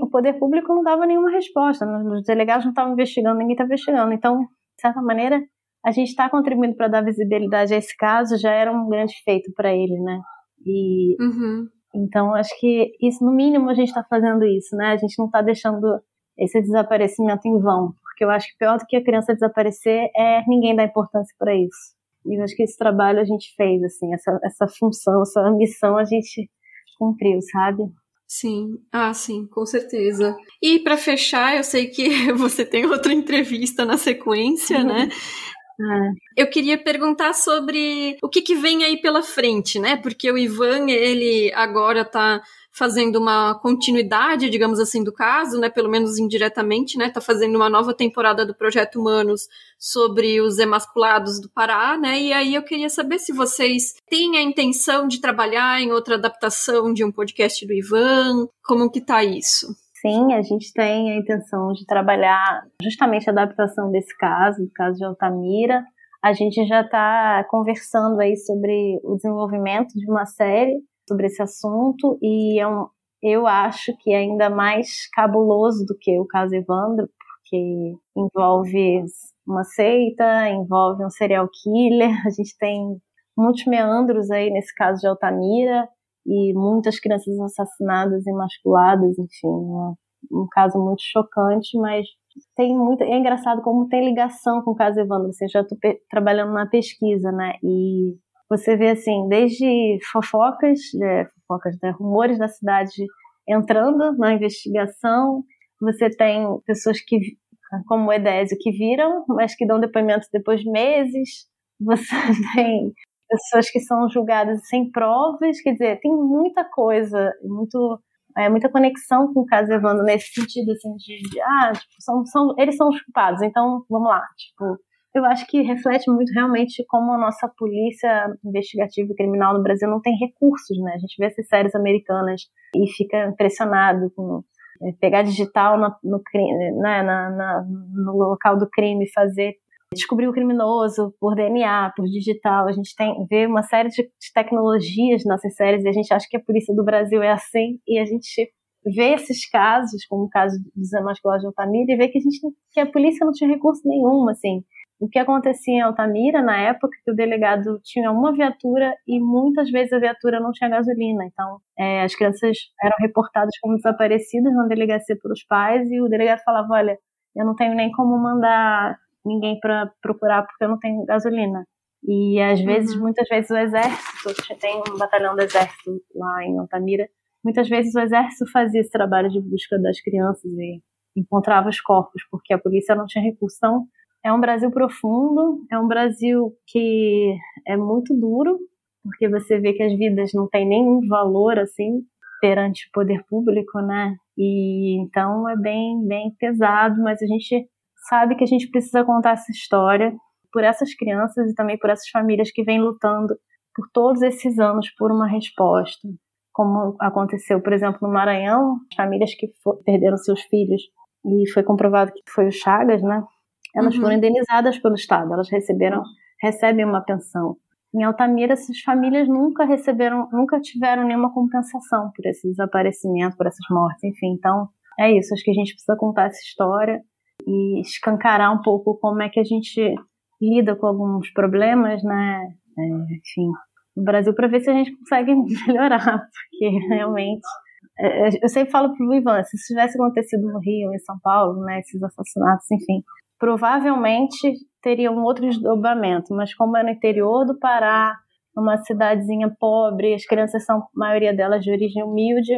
o poder público não dava nenhuma resposta, os delegados não estavam investigando, ninguém estava investigando. Então, de certa maneira, a gente está contribuindo para dar visibilidade a esse caso, já era um grande feito para ele, né? E uhum. então acho que isso, no mínimo, a gente está fazendo isso, né? A gente não está deixando esse desaparecimento em vão, porque eu acho que pior do que a criança desaparecer é ninguém dar importância para isso. E eu acho que esse trabalho a gente fez, assim, essa, essa função, essa missão a gente cumpriu, sabe? Sim, ah, sim, com certeza. E para fechar, eu sei que você tem outra entrevista na sequência, né? É. Eu queria perguntar sobre o que, que vem aí pela frente, né? Porque o Ivan, ele agora está fazendo uma continuidade, digamos assim, do caso, né? Pelo menos indiretamente, né? Tá fazendo uma nova temporada do Projeto Humanos sobre os emasculados do Pará, né? E aí eu queria saber se vocês têm a intenção de trabalhar em outra adaptação de um podcast do Ivan, como que tá isso? Sim, a gente tem a intenção de trabalhar justamente a adaptação desse caso, do caso de Altamira. A gente já está conversando aí sobre o desenvolvimento de uma série sobre esse assunto e é um, eu acho que é ainda mais cabuloso do que o caso Evandro, porque envolve uma seita, envolve um serial killer, a gente tem muitos meandros aí nesse caso de Altamira, e muitas crianças assassinadas e masculadas, enfim, um, um caso muito chocante, mas tem muito, é engraçado como tem ligação com o caso Evandro, assim, já estou trabalhando na pesquisa, né, e você vê assim, desde fofocas, é, fofocas, né, rumores da cidade entrando na investigação, você tem pessoas que, como o Edésio, que viram, mas que dão depoimentos depois de meses, você tem pessoas que são julgadas sem provas, quer dizer, tem muita coisa, muito é, muita conexão com o caso Evandro nesse sentido, assim, de, de ah, tipo, são, são, eles são os culpados, então vamos lá, tipo, eu acho que reflete muito realmente como a nossa polícia investigativa e criminal no Brasil não tem recursos, né? A gente vê essas séries americanas e fica impressionado com é, pegar digital no, no, né, na, na, no local do crime, fazer descobrir o criminoso por DNA, por digital. A gente tem vê uma série de, de tecnologias nessas séries e a gente acha que a polícia do Brasil é assim e a gente vê esses casos, como o caso dos Cláudio de Altamira, e vê que a gente que a polícia não tinha recurso nenhum, assim. O que acontecia em Altamira na época que o delegado tinha uma viatura e muitas vezes a viatura não tinha gasolina. Então, é, as crianças eram reportadas como desaparecidas na delegacia pelos pais e o delegado falava: Olha, eu não tenho nem como mandar ninguém para procurar porque eu não tenho gasolina. E às vezes, uhum. muitas vezes o exército, tem um batalhão do exército lá em Altamira, muitas vezes o exército fazia esse trabalho de busca das crianças e encontrava os corpos, porque a polícia não tinha recurso. Então, é um Brasil profundo, é um Brasil que é muito duro, porque você vê que as vidas não têm nenhum valor assim perante o poder público, né? E então é bem bem pesado, mas a gente sabe que a gente precisa contar essa história por essas crianças e também por essas famílias que vêm lutando por todos esses anos por uma resposta. Como aconteceu, por exemplo, no Maranhão, famílias que perderam seus filhos e foi comprovado que foi o Chagas, né? Elas uhum. foram indenizadas pelo Estado, elas receberam, recebem uma pensão. Em Altamira, essas famílias nunca receberam, nunca tiveram nenhuma compensação por esse desaparecimento, por essas mortes, enfim. Então, é isso. Acho que a gente precisa contar essa história e escancarar um pouco como é que a gente lida com alguns problemas, né? É, enfim, no Brasil para ver se a gente consegue melhorar, porque realmente é, é, eu sempre falo pro Ivan, se isso tivesse acontecido no Rio, em São Paulo, né, esses assassinatos, enfim, provavelmente teria um outro desdobramento, mas como é no interior do Pará, uma cidadezinha pobre, as crianças são, a maioria delas de origem humilde,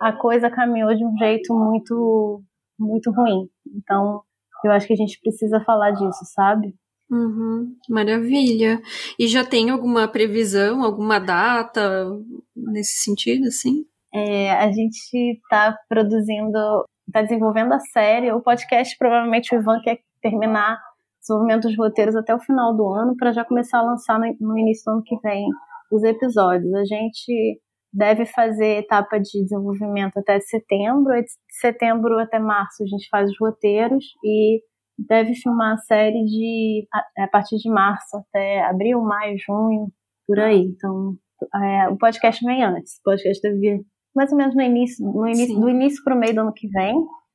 a coisa caminhou de um jeito muito muito ruim. Então, eu acho que a gente precisa falar disso, sabe? Uhum, maravilha. E já tem alguma previsão, alguma data nesse sentido, assim? É, a gente está produzindo, está desenvolvendo a série. O podcast, provavelmente o Ivan quer terminar desenvolvimento dos roteiros até o final do ano, para já começar a lançar no, no início do ano que vem os episódios. A gente deve fazer etapa de desenvolvimento até setembro, de setembro até março a gente faz os roteiros e deve filmar a série de a, partir de março até abril, maio, junho, por aí. Então, é, o podcast vem antes. O podcast deve vir mais ou menos no início, no início do início para o meio do ano que vem.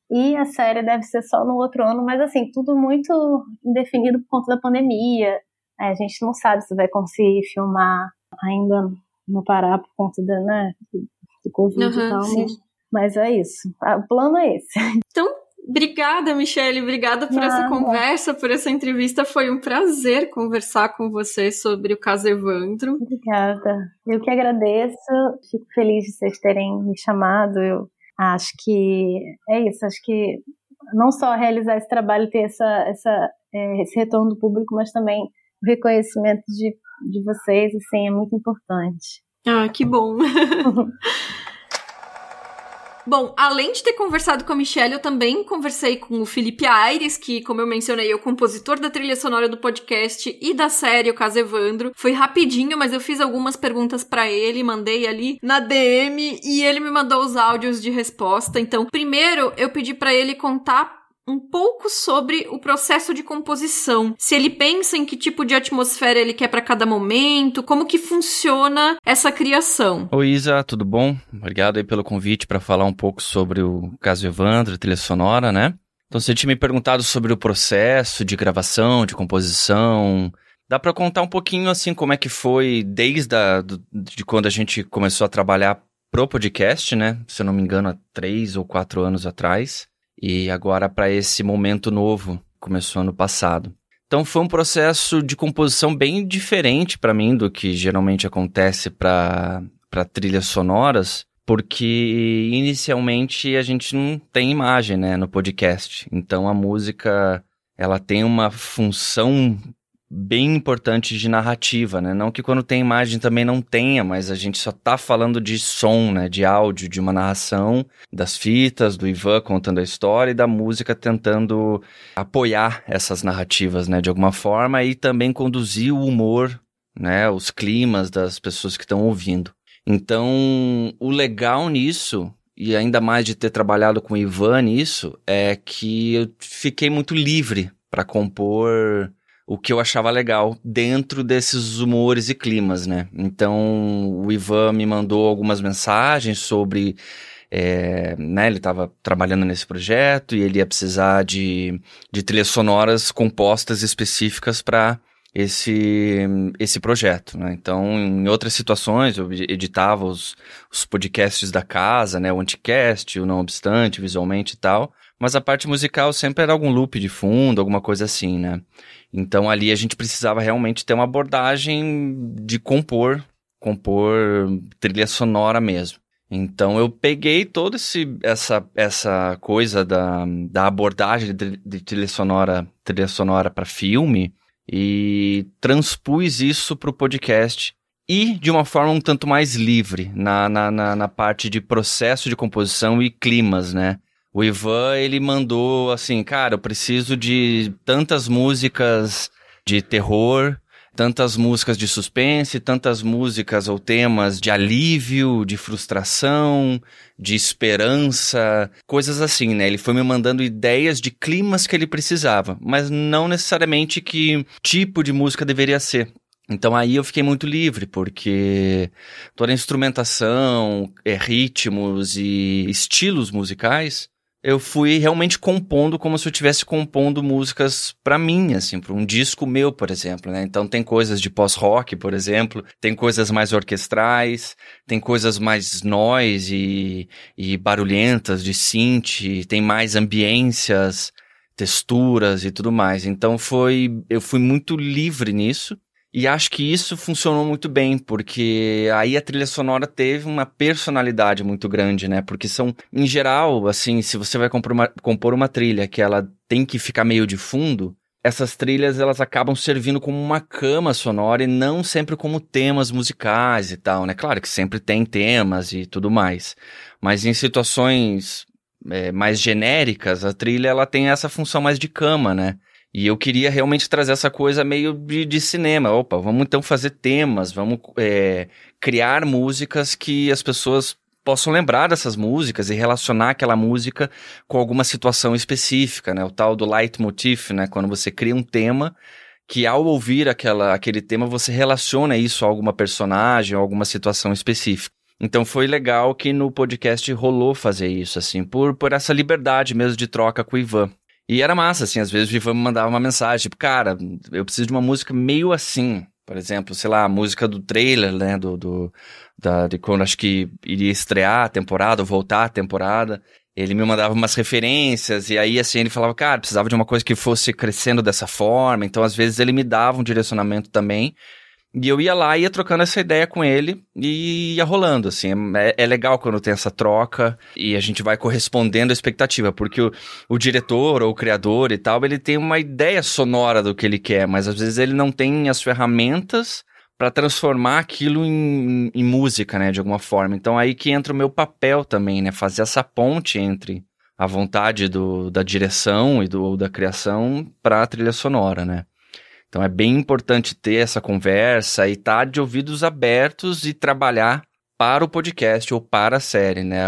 E a série deve ser só no outro ano, mas assim, tudo muito indefinido por conta da pandemia. É, a gente não sabe se vai conseguir filmar ainda no Pará por conta da, né, do Covid uhum, e tal, mas, mas, é isso. O plano é esse. Então, obrigada, Michelle. Obrigada por ah, essa conversa, por essa entrevista. Foi um prazer conversar com você sobre o caso Evandro. Obrigada. Eu que agradeço. Fico feliz de vocês terem me chamado. Eu acho que é isso. Acho que não só realizar esse trabalho, ter essa, essa, é, esse retorno do público, mas também o reconhecimento de de vocês, assim, é muito importante. Ah, que bom. Bom, além de ter conversado com a Michelle, eu também conversei com o Felipe Aires, que, como eu mencionei, é o compositor da trilha sonora do podcast e da série O Caso Evandro. Foi rapidinho, mas eu fiz algumas perguntas para ele, mandei ali na DM e ele me mandou os áudios de resposta. Então, primeiro eu pedi para ele contar um pouco sobre o processo de composição. Se ele pensa em que tipo de atmosfera ele quer para cada momento, como que funciona essa criação. Oi, Isa, tudo bom? Obrigado aí pelo convite para falar um pouco sobre o caso Evandro, trilha sonora, né? Então, você tinha me perguntado sobre o processo de gravação, de composição. Dá para contar um pouquinho assim como é que foi desde a, do, de quando a gente começou a trabalhar pro podcast, né? Se eu não me engano, há três ou quatro anos atrás. E agora para esse momento novo, começou ano passado. Então foi um processo de composição bem diferente para mim do que geralmente acontece para trilhas sonoras, porque inicialmente a gente não tem imagem, né, no podcast. Então a música ela tem uma função bem importante de narrativa, né? Não que quando tem imagem também não tenha, mas a gente só tá falando de som, né? De áudio, de uma narração, das fitas, do Ivan contando a história e da música tentando apoiar essas narrativas, né? De alguma forma e também conduzir o humor, né? Os climas das pessoas que estão ouvindo. Então, o legal nisso e ainda mais de ter trabalhado com o Ivan nisso, é que eu fiquei muito livre para compor o que eu achava legal dentro desses humores e climas, né? Então, o Ivan me mandou algumas mensagens sobre. É, né, ele estava trabalhando nesse projeto e ele ia precisar de, de trilhas sonoras compostas específicas para esse, esse projeto, né? Então, em outras situações, eu editava os, os podcasts da casa, né? O Anticast, o Não Obstante, visualmente e tal. Mas a parte musical sempre era algum loop de fundo, alguma coisa assim, né? Então ali a gente precisava realmente ter uma abordagem de compor, compor trilha sonora mesmo. Então eu peguei toda essa, essa coisa da, da abordagem de, de trilha sonora, trilha sonora para filme e transpus isso para o podcast e de uma forma um tanto mais livre na, na, na, na parte de processo de composição e climas, né? O Ivan, ele mandou assim, cara, eu preciso de tantas músicas de terror, tantas músicas de suspense, tantas músicas ou temas de alívio, de frustração, de esperança, coisas assim, né? Ele foi me mandando ideias de climas que ele precisava, mas não necessariamente que tipo de música deveria ser. Então aí eu fiquei muito livre, porque toda a instrumentação, é, ritmos e estilos musicais eu fui realmente compondo como se eu estivesse compondo músicas para mim, assim, para um disco meu, por exemplo, né? Então tem coisas de pós-rock, por exemplo, tem coisas mais orquestrais, tem coisas mais noise e, e barulhentas de synth, tem mais ambiências, texturas e tudo mais. Então foi, eu fui muito livre nisso. E acho que isso funcionou muito bem, porque aí a trilha sonora teve uma personalidade muito grande, né? Porque são, em geral, assim, se você vai compor uma, compor uma trilha que ela tem que ficar meio de fundo, essas trilhas elas acabam servindo como uma cama sonora e não sempre como temas musicais e tal, né? Claro que sempre tem temas e tudo mais, mas em situações é, mais genéricas, a trilha ela tem essa função mais de cama, né? E eu queria realmente trazer essa coisa meio de, de cinema. Opa, vamos então fazer temas, vamos é, criar músicas que as pessoas possam lembrar dessas músicas e relacionar aquela música com alguma situação específica, né? O tal do leitmotiv, né? Quando você cria um tema que ao ouvir aquela, aquele tema você relaciona isso a alguma personagem ou alguma situação específica. Então foi legal que no podcast rolou fazer isso, assim, por, por essa liberdade mesmo de troca com o Ivan. E era massa, assim, às vezes o Ivan me mandava uma mensagem, tipo, cara, eu preciso de uma música meio assim. Por exemplo, sei lá, a música do trailer, né, do, do da, de quando acho que iria estrear a temporada, ou voltar a temporada. Ele me mandava umas referências, e aí, assim, ele falava, cara, precisava de uma coisa que fosse crescendo dessa forma. Então, às vezes, ele me dava um direcionamento também. E eu ia lá, ia trocando essa ideia com ele e ia rolando, assim. É, é, legal quando tem essa troca e a gente vai correspondendo à expectativa, porque o, o diretor ou o criador e tal, ele tem uma ideia sonora do que ele quer, mas às vezes ele não tem as ferramentas para transformar aquilo em, em, música, né, de alguma forma. Então aí que entra o meu papel também, né, fazer essa ponte entre a vontade do, da direção e do, da criação para a trilha sonora, né. Então é bem importante ter essa conversa e estar tá de ouvidos abertos e trabalhar para o podcast ou para a série, né?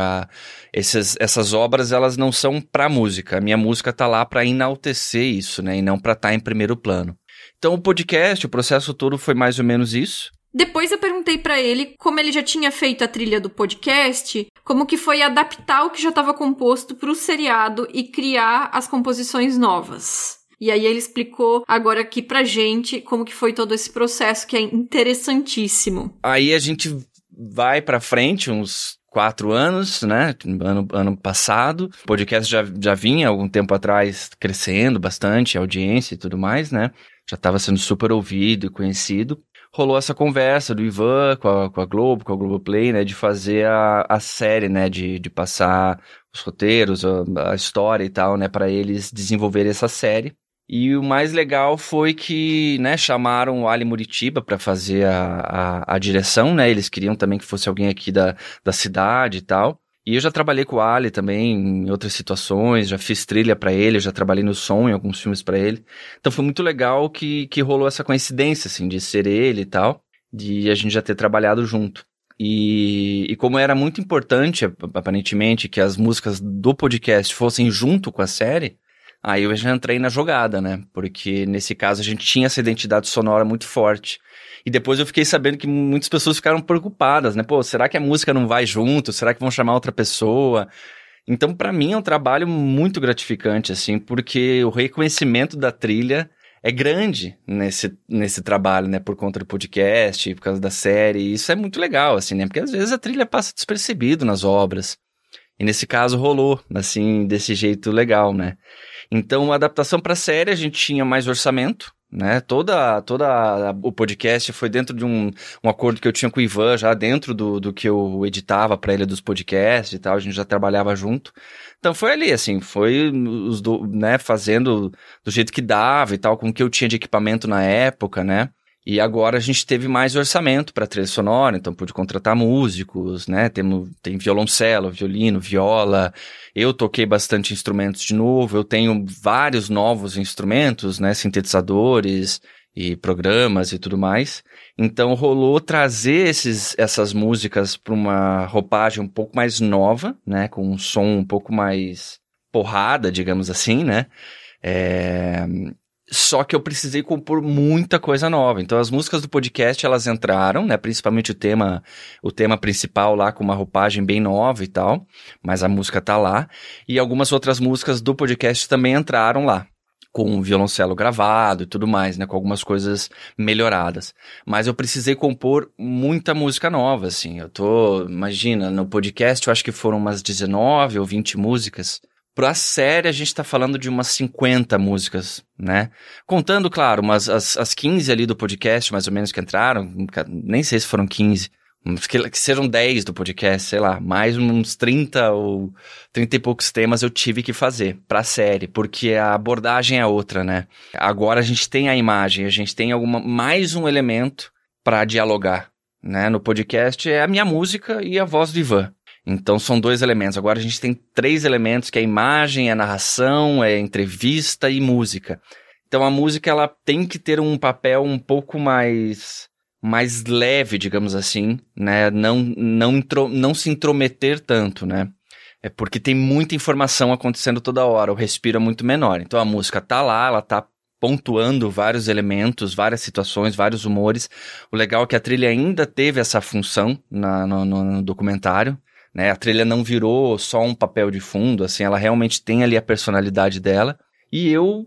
Essas, essas obras elas não são para música. A minha música tá lá para enaltecer isso, né? E não para estar tá em primeiro plano. Então o podcast, o processo todo foi mais ou menos isso. Depois eu perguntei para ele como ele já tinha feito a trilha do podcast, como que foi adaptar o que já estava composto para o seriado e criar as composições novas. E aí ele explicou agora aqui pra gente como que foi todo esse processo que é interessantíssimo. Aí a gente vai para frente uns quatro anos, né? Ano, ano passado. O podcast já, já vinha algum tempo atrás crescendo bastante, audiência e tudo mais, né? Já estava sendo super ouvido e conhecido. Rolou essa conversa do Ivan com a, com a Globo, com a Globoplay, né? De fazer a, a série, né? De, de passar os roteiros, a, a história e tal, né? Para eles desenvolverem essa série. E o mais legal foi que, né, chamaram o Ali Muritiba para fazer a, a, a, direção, né? Eles queriam também que fosse alguém aqui da, da cidade e tal. E eu já trabalhei com o Ali também em outras situações, já fiz trilha para ele, já trabalhei no som em alguns filmes para ele. Então foi muito legal que, que rolou essa coincidência, assim, de ser ele e tal, de a gente já ter trabalhado junto. E, e como era muito importante, aparentemente, que as músicas do podcast fossem junto com a série, Aí eu já entrei na jogada, né? Porque nesse caso a gente tinha essa identidade sonora muito forte. E depois eu fiquei sabendo que muitas pessoas ficaram preocupadas, né? Pô, será que a música não vai junto? Será que vão chamar outra pessoa? Então, para mim é um trabalho muito gratificante, assim, porque o reconhecimento da trilha é grande nesse, nesse trabalho, né? Por conta do podcast, por causa da série. E isso é muito legal, assim, né? Porque às vezes a trilha passa despercebido nas obras. E nesse caso rolou, assim, desse jeito legal, né? Então, a adaptação para série, a gente tinha mais orçamento, né? Toda, toda o podcast foi dentro de um, um acordo que eu tinha com o Ivan, já dentro do, do que eu editava para ele dos podcasts e tal, a gente já trabalhava junto. Então foi ali, assim, foi os do, né, fazendo do jeito que dava e tal, com o que eu tinha de equipamento na época, né? E agora a gente teve mais orçamento para trilha sonora, então pude contratar músicos, né? Tem, tem violoncelo, violino, viola. Eu toquei bastante instrumentos de novo. Eu tenho vários novos instrumentos, né? Sintetizadores e programas e tudo mais. Então rolou trazer esses, essas músicas para uma roupagem um pouco mais nova, né? Com um som um pouco mais porrada, digamos assim, né? É, só que eu precisei compor muita coisa nova. Então as músicas do podcast elas entraram, né? Principalmente o tema, o tema principal lá com uma roupagem bem nova e tal, mas a música tá lá. E algumas outras músicas do podcast também entraram lá com violoncelo gravado e tudo mais, né, com algumas coisas melhoradas. Mas eu precisei compor muita música nova, assim. Eu tô, imagina, no podcast eu acho que foram umas 19 ou 20 músicas. Pra série, a gente tá falando de umas 50 músicas, né? Contando, claro, umas, as, as 15 ali do podcast, mais ou menos, que entraram. Nem sei se foram 15. Que, que sejam 10 do podcast, sei lá. Mais uns 30 ou 30 e poucos temas eu tive que fazer pra série, porque a abordagem é outra, né? Agora a gente tem a imagem, a gente tem alguma, mais um elemento para dialogar, né? No podcast é a minha música e a voz do Ivan. Então são dois elementos. Agora a gente tem três elementos, que é a imagem, a narração, é a entrevista e música. Então a música ela tem que ter um papel um pouco mais mais leve, digamos assim, né? Não não intro, não se intrometer tanto, né? É porque tem muita informação acontecendo toda hora, o respiro é muito menor. Então a música tá lá, ela tá pontuando vários elementos, várias situações, vários humores. O legal é que a trilha ainda teve essa função na, no, no documentário. Né? A trilha não virou só um papel de fundo, assim, ela realmente tem ali a personalidade dela. E eu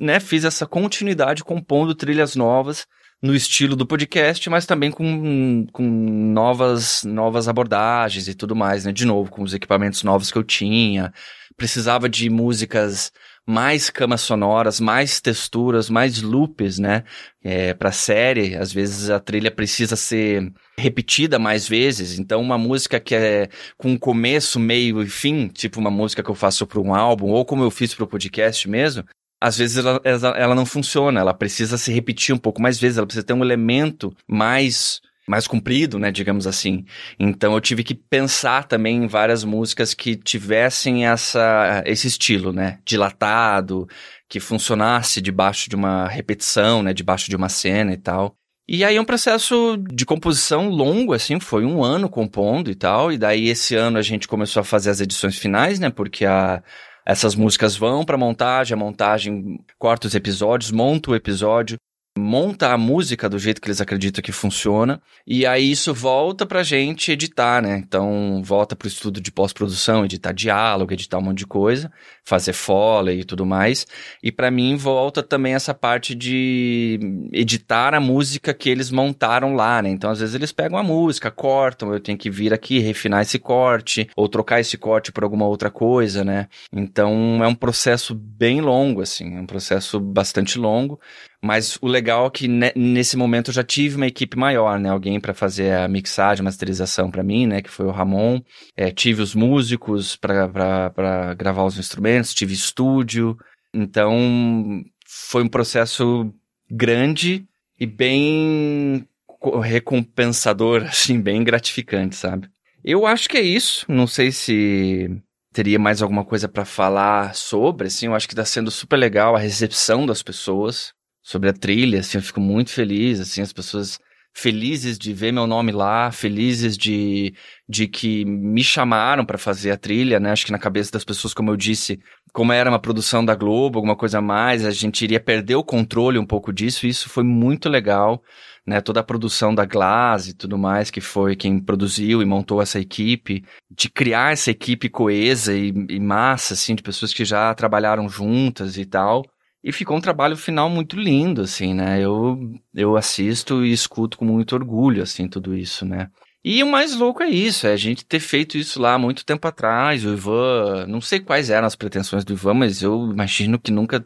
né, fiz essa continuidade compondo trilhas novas no estilo do podcast, mas também com, com novas, novas abordagens e tudo mais, né? De novo, com os equipamentos novos que eu tinha. Precisava de músicas mais camas sonoras, mais texturas, mais loops, né? É, para série, às vezes a trilha precisa ser repetida mais vezes. Então, uma música que é com começo, meio e fim, tipo uma música que eu faço para um álbum ou como eu fiz para o podcast mesmo, às vezes ela, ela não funciona. Ela precisa se repetir um pouco mais vezes. Ela precisa ter um elemento mais mais comprido, né, digamos assim. Então eu tive que pensar também em várias músicas que tivessem essa esse estilo, né, dilatado, que funcionasse debaixo de uma repetição, né, debaixo de uma cena e tal. E aí é um processo de composição longo, assim, foi um ano compondo e tal, e daí esse ano a gente começou a fazer as edições finais, né, porque a, essas músicas vão para montagem, a montagem corta os episódios, monta o episódio, monta a música do jeito que eles acreditam que funciona, e aí isso volta pra gente editar, né? Então, volta pro estudo de pós-produção, editar diálogo, editar um monte de coisa, fazer foley e tudo mais. E para mim volta também essa parte de editar a música que eles montaram lá, né? Então, às vezes eles pegam a música, cortam, eu tenho que vir aqui refinar esse corte ou trocar esse corte por alguma outra coisa, né? Então, é um processo bem longo assim, é um processo bastante longo. Mas o legal é que nesse momento eu já tive uma equipe maior, né? Alguém para fazer a mixagem, masterização para mim, né? Que foi o Ramon. É, tive os músicos para gravar os instrumentos, tive estúdio. Então foi um processo grande e bem recompensador, assim, bem gratificante, sabe? Eu acho que é isso. Não sei se teria mais alguma coisa para falar sobre, assim, eu acho que tá sendo super legal a recepção das pessoas sobre a trilha, assim, eu fico muito feliz, assim, as pessoas felizes de ver meu nome lá, felizes de, de que me chamaram para fazer a trilha, né? Acho que na cabeça das pessoas, como eu disse, como era uma produção da Globo, alguma coisa a mais, a gente iria perder o controle um pouco disso, e isso foi muito legal, né? Toda a produção da Glass e tudo mais, que foi quem produziu e montou essa equipe, de criar essa equipe coesa e, e massa, assim, de pessoas que já trabalharam juntas e tal. E ficou um trabalho final muito lindo, assim, né? Eu, eu assisto e escuto com muito orgulho, assim, tudo isso, né? E o mais louco é isso, é a gente ter feito isso lá muito tempo atrás. O Ivan, não sei quais eram as pretensões do Ivan, mas eu imagino que nunca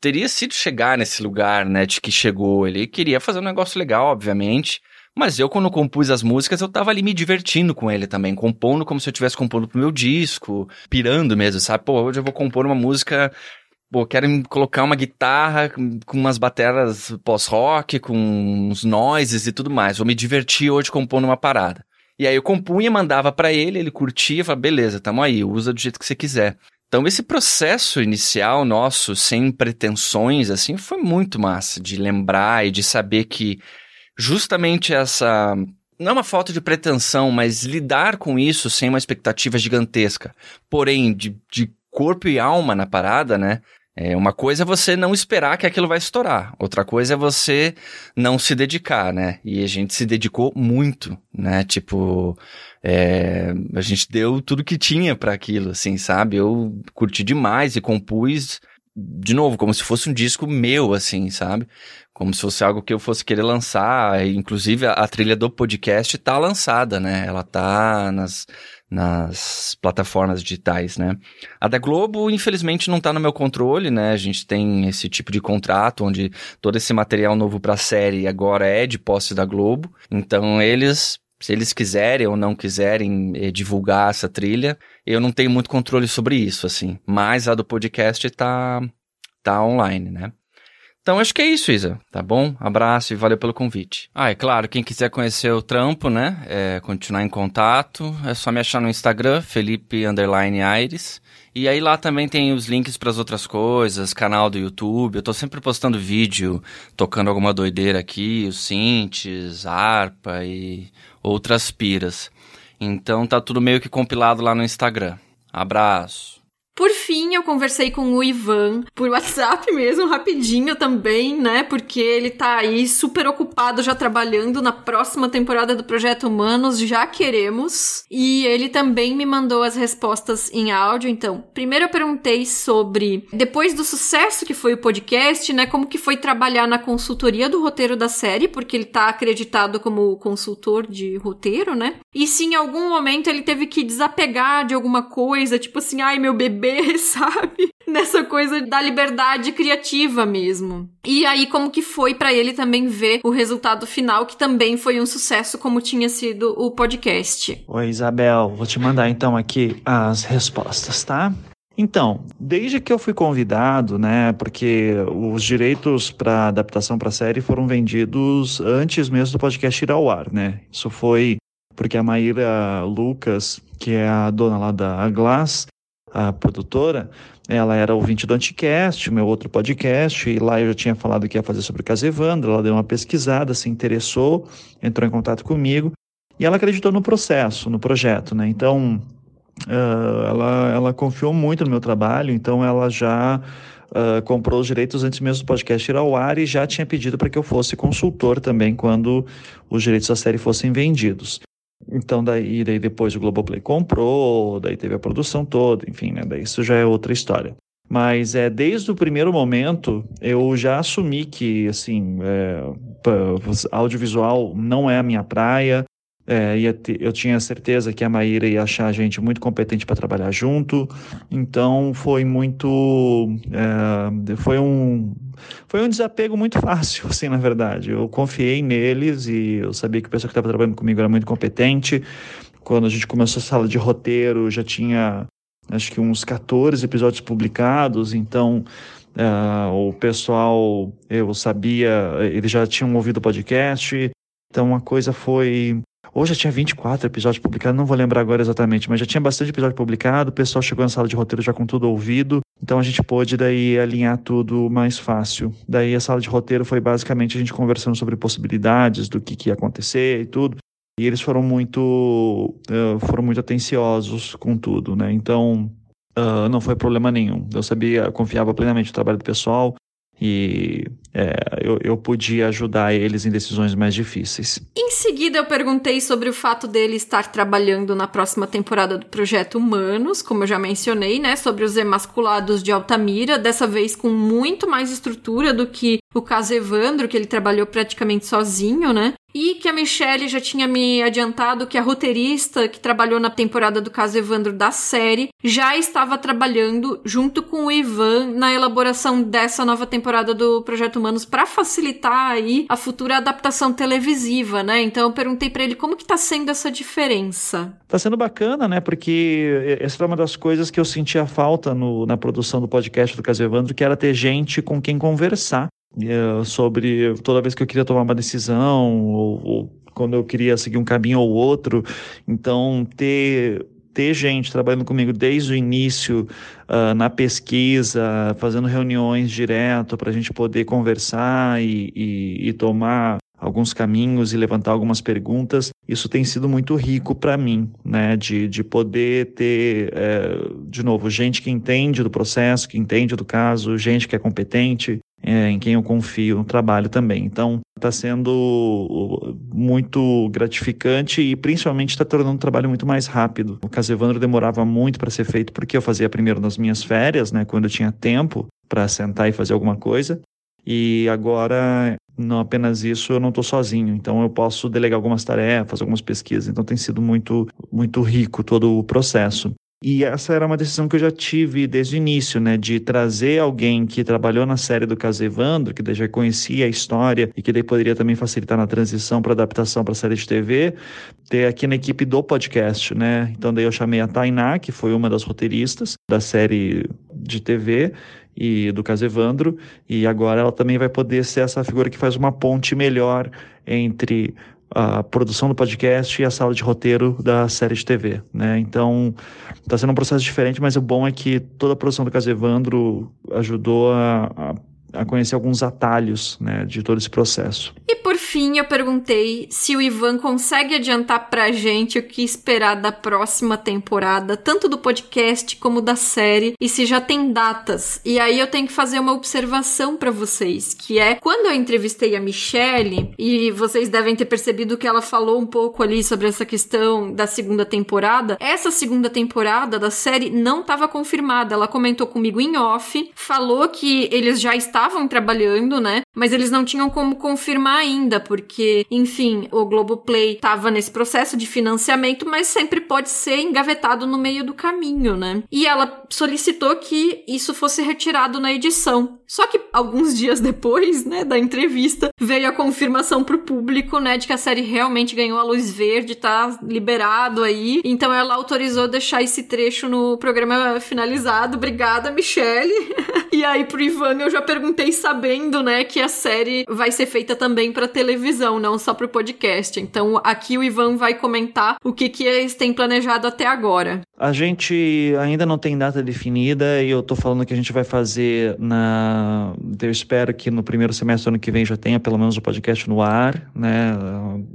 teria sido chegar nesse lugar, né, de que chegou. Ele queria fazer um negócio legal, obviamente. Mas eu, quando compus as músicas, eu tava ali me divertindo com ele também, compondo como se eu estivesse compondo pro meu disco, pirando mesmo, sabe? Pô, hoje eu vou compor uma música Pô, quero colocar uma guitarra com umas bateras pós-rock, com uns noises e tudo mais. Vou me divertir hoje compondo uma parada. E aí eu compunha, mandava para ele, ele curtia, falava, beleza, tamo aí, usa do jeito que você quiser. Então esse processo inicial nosso, sem pretensões, assim, foi muito massa de lembrar e de saber que justamente essa não é uma falta de pretensão, mas lidar com isso sem uma expectativa gigantesca, porém de, de corpo e alma na parada, né? É, uma coisa é você não esperar que aquilo vai estourar, outra coisa é você não se dedicar, né? E a gente se dedicou muito, né? Tipo, é, a gente deu tudo que tinha para aquilo, assim, sabe? Eu curti demais e compus, de novo, como se fosse um disco meu, assim, sabe? Como se fosse algo que eu fosse querer lançar. Inclusive, a, a trilha do podcast tá lançada, né? Ela tá nas nas plataformas digitais, né? A da Globo, infelizmente, não está no meu controle, né? A gente tem esse tipo de contrato onde todo esse material novo para a série agora é de posse da Globo. Então, eles, se eles quiserem ou não quiserem eh, divulgar essa trilha, eu não tenho muito controle sobre isso, assim. Mas a do podcast tá, tá online, né? Então acho que é isso, Isa. Tá bom? Abraço e valeu pelo convite. Ah, é claro, quem quiser conhecer o trampo, né? É, continuar em contato, é só me achar no Instagram, Felipe Underline Aires. E aí lá também tem os links para as outras coisas, canal do YouTube. Eu tô sempre postando vídeo, tocando alguma doideira aqui, os synths, harpa e outras piras. Então tá tudo meio que compilado lá no Instagram. Abraço. Por fim, eu conversei com o Ivan por WhatsApp mesmo, rapidinho também, né? Porque ele tá aí super ocupado já trabalhando na próxima temporada do Projeto Humanos, já queremos. E ele também me mandou as respostas em áudio. Então, primeiro eu perguntei sobre, depois do sucesso que foi o podcast, né? Como que foi trabalhar na consultoria do roteiro da série, porque ele tá acreditado como consultor de roteiro, né? E se em algum momento ele teve que desapegar de alguma coisa, tipo assim, ai, meu bebê sabe? Nessa coisa da liberdade criativa mesmo. E aí, como que foi para ele também ver o resultado final, que também foi um sucesso, como tinha sido o podcast. Oi, Isabel. Vou te mandar então aqui as respostas, tá? Então, desde que eu fui convidado, né, porque os direitos para adaptação para série foram vendidos antes mesmo do podcast ir ao ar, né? Isso foi porque a Maíra Lucas, que é a dona lá da Glass, a produtora, ela era ouvinte do Anticast, meu outro podcast, e lá eu já tinha falado que ia fazer sobre o caso Evandro, ela deu uma pesquisada, se interessou, entrou em contato comigo, e ela acreditou no processo, no projeto, né? Então, uh, ela, ela confiou muito no meu trabalho, então ela já uh, comprou os direitos antes mesmo do podcast ir ao ar e já tinha pedido para que eu fosse consultor também quando os direitos da série fossem vendidos. Então, daí, daí depois o Globoplay comprou, daí teve a produção toda, enfim, né? Daí isso já é outra história. Mas é desde o primeiro momento eu já assumi que assim é, audiovisual não é a minha praia. É, eu tinha certeza que a Maíra ia achar a gente muito competente para trabalhar junto, então foi muito, é, foi um, foi um desapego muito fácil, assim, na verdade. Eu confiei neles e eu sabia que o pessoal que estava trabalhando comigo era muito competente. Quando a gente começou a sala de roteiro, já tinha acho que uns 14 episódios publicados, então uh, o pessoal, eu sabia, eles já tinham ouvido o podcast, então a coisa foi. Hoje já tinha 24 episódios publicados, não vou lembrar agora exatamente, mas já tinha bastante episódio publicado, o pessoal chegou na sala de roteiro já com tudo ouvido, então a gente pôde daí alinhar tudo mais fácil. Daí a sala de roteiro foi basicamente a gente conversando sobre possibilidades do que, que ia acontecer e tudo. E eles foram muito, uh, foram muito atenciosos com tudo, né? Então, uh, não foi problema nenhum. Eu sabia, confiava plenamente no trabalho do pessoal e é, eu, eu podia ajudar eles em decisões mais difíceis. Em seguida, eu perguntei sobre o fato dele estar trabalhando na próxima temporada do Projeto Humanos, como eu já mencionei, né? Sobre os emasculados de Altamira, dessa vez com muito mais estrutura do que o caso Evandro, que ele trabalhou praticamente sozinho, né? E que a Michelle já tinha me adiantado que a roteirista que trabalhou na temporada do caso Evandro da série já estava trabalhando junto com o Ivan na elaboração dessa nova temporada do Projeto Humanos para facilitar aí a futura adaptação televisiva, né? Então eu perguntei para ele como que tá sendo essa diferença. Tá sendo bacana, né? Porque essa foi uma das coisas que eu sentia falta no, na produção do podcast do Caso Evandro, que era ter gente com quem conversar uh, sobre toda vez que eu queria tomar uma decisão ou, ou quando eu queria seguir um caminho ou outro. Então, ter ter gente trabalhando comigo desde o início uh, na pesquisa, fazendo reuniões direto para a gente poder conversar e, e, e, tomar alguns caminhos e levantar algumas perguntas. Isso tem sido muito rico para mim, né? De, de poder ter, é, de novo, gente que entende do processo, que entende do caso, gente que é competente, é, em quem eu confio no trabalho também. Então, está sendo muito gratificante e principalmente está tornando o trabalho muito mais rápido. O caso Evandro demorava muito para ser feito porque eu fazia primeiro nas minhas férias, né, quando eu tinha tempo para sentar e fazer alguma coisa. E agora, não apenas isso, eu não estou sozinho. Então, eu posso delegar algumas tarefas, algumas pesquisas. Então, tem sido muito, muito rico todo o processo. E essa era uma decisão que eu já tive desde o início, né? De trazer alguém que trabalhou na série do caso Evandro, que já conhecia a história e que daí poderia também facilitar na transição para adaptação para a série de TV, ter aqui na equipe do podcast, né? Então daí eu chamei a Tainá, que foi uma das roteiristas da série de TV, e do caso Evandro, e agora ela também vai poder ser essa figura que faz uma ponte melhor entre a produção do podcast e a sala de roteiro da série de TV, né? Então, está sendo um processo diferente, mas o bom é que toda a produção do Caso Evandro ajudou a, a, a conhecer alguns atalhos, né, de todo esse processo. E por fim, eu perguntei se o Ivan consegue adiantar pra gente o que esperar da próxima temporada, tanto do podcast como da série, e se já tem datas. E aí eu tenho que fazer uma observação para vocês, que é quando eu entrevistei a Michelle, e vocês devem ter percebido que ela falou um pouco ali sobre essa questão da segunda temporada, essa segunda temporada da série não estava confirmada. Ela comentou comigo em off, falou que eles já estavam trabalhando, né? Mas eles não tinham como confirmar ainda ainda, porque, enfim, o Globoplay estava nesse processo de financiamento, mas sempre pode ser engavetado no meio do caminho, né? E ela solicitou que isso fosse retirado na edição. Só que alguns dias depois, né, da entrevista, veio a confirmação pro público, né, de que a série realmente ganhou a luz verde, tá liberado aí. Então ela autorizou deixar esse trecho no programa finalizado. Obrigada, Michelle. e aí pro Ivan eu já perguntei sabendo, né, que a série vai ser feita também para televisão, não só pro podcast. Então aqui o Ivan vai comentar o que que eles têm planejado até agora. A gente ainda não tem data definida e eu tô falando que a gente vai fazer na. Eu espero que no primeiro semestre do ano que vem já tenha pelo menos o podcast no ar, né?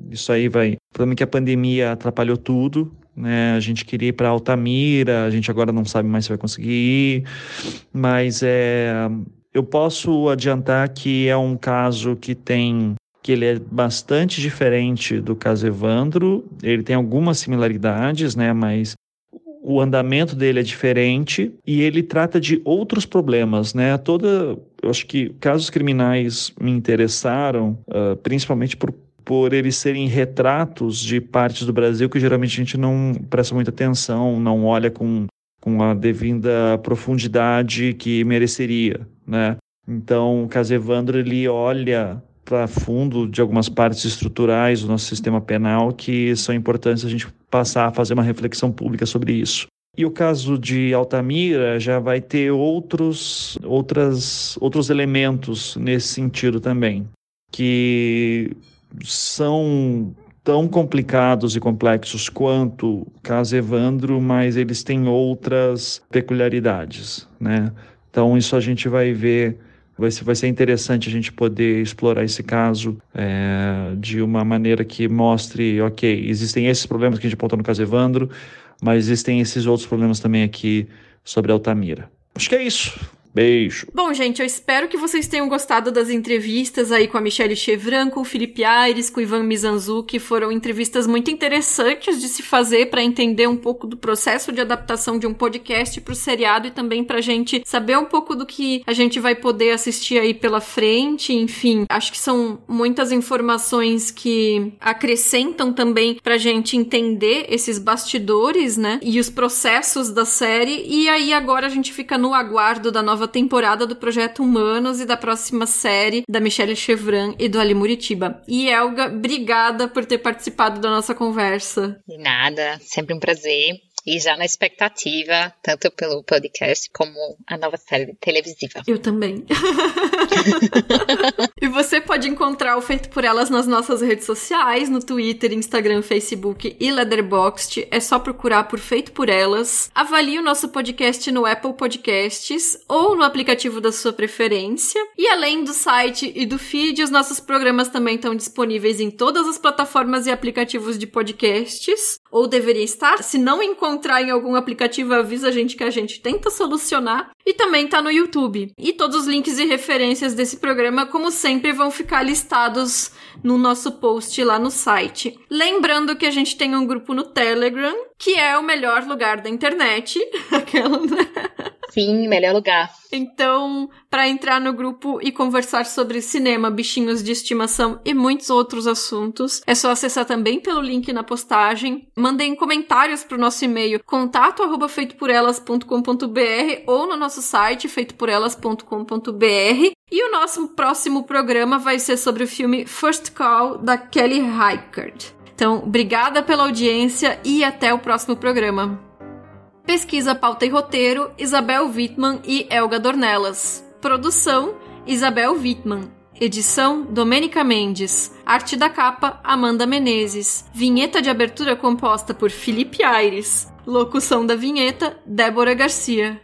Isso aí vai. O problema é que a pandemia atrapalhou tudo, né? A gente queria ir para Altamira, a gente agora não sabe mais se vai conseguir ir, mas é, eu posso adiantar que é um caso que tem que ele é bastante diferente do caso Evandro, ele tem algumas similaridades, né, mas o andamento dele é diferente e ele trata de outros problemas, né? Toda, eu acho que casos criminais me interessaram, uh, principalmente por por eles serem retratos de partes do Brasil que geralmente a gente não presta muita atenção, não olha com, com a devida profundidade que mereceria, né? Então, o caso Evandro, ele olha para fundo de algumas partes estruturais do nosso sistema penal que são importantes a gente passar a fazer uma reflexão pública sobre isso. E o caso de Altamira já vai ter outros, outras, outros elementos nesse sentido também, que são tão complicados e complexos quanto caso Evandro, mas eles têm outras peculiaridades, né? Então isso a gente vai ver, vai ser, vai ser interessante a gente poder explorar esse caso é, de uma maneira que mostre, ok, existem esses problemas que a gente apontou no caso Evandro, mas existem esses outros problemas também aqui sobre Altamira. Acho que é isso. Beijo. Bom, gente, eu espero que vocês tenham gostado das entrevistas aí com a Michelle Chevran, com o Felipe Aires, com o Ivan que foram entrevistas muito interessantes de se fazer para entender um pouco do processo de adaptação de um podcast para o seriado e também para a gente saber um pouco do que a gente vai poder assistir aí pela frente. Enfim, acho que são muitas informações que acrescentam também para a gente entender esses bastidores, né? E os processos da série. E aí agora a gente fica no aguardo da nova nova temporada do Projeto Humanos e da próxima série da Michelle Chevran e do Ali Muritiba. E Elga, obrigada por ter participado da nossa conversa. De nada, sempre um prazer e já na expectativa, tanto pelo podcast como a nova série televisiva. Eu também. e você pode encontrar o Feito por Elas nas nossas redes sociais, no Twitter, Instagram, Facebook e Letterboxd. É só procurar por Feito por Elas. Avalie o nosso podcast no Apple Podcasts ou no aplicativo da sua preferência. E além do site e do feed, os nossos programas também estão disponíveis em todas as plataformas e aplicativos de podcasts. Ou deveria estar. Se não encontrar encontrar em algum aplicativo, avisa a gente que a gente tenta solucionar. E também tá no YouTube. E todos os links e referências desse programa, como sempre, vão ficar listados no nosso post lá no site. Lembrando que a gente tem um grupo no Telegram, que é o melhor lugar da internet. Aquela, né? Sim, melhor lugar. Então, para entrar no grupo e conversar sobre cinema, bichinhos de estimação e muitos outros assuntos, é só acessar também pelo link na postagem. Mandem comentários para o nosso e-mail contato@feitoporelas.com.br ou no nosso site feitoporelas.com.br. E o nosso próximo programa vai ser sobre o filme First Call da Kelly Reichardt. Então, obrigada pela audiência e até o próximo programa. Pesquisa, pauta e roteiro: Isabel Wittmann e Elga Dornelas. Produção: Isabel Wittmann. Edição: Domênica Mendes. Arte da capa: Amanda Menezes. Vinheta de abertura composta por Felipe Aires. Locução da vinheta: Débora Garcia.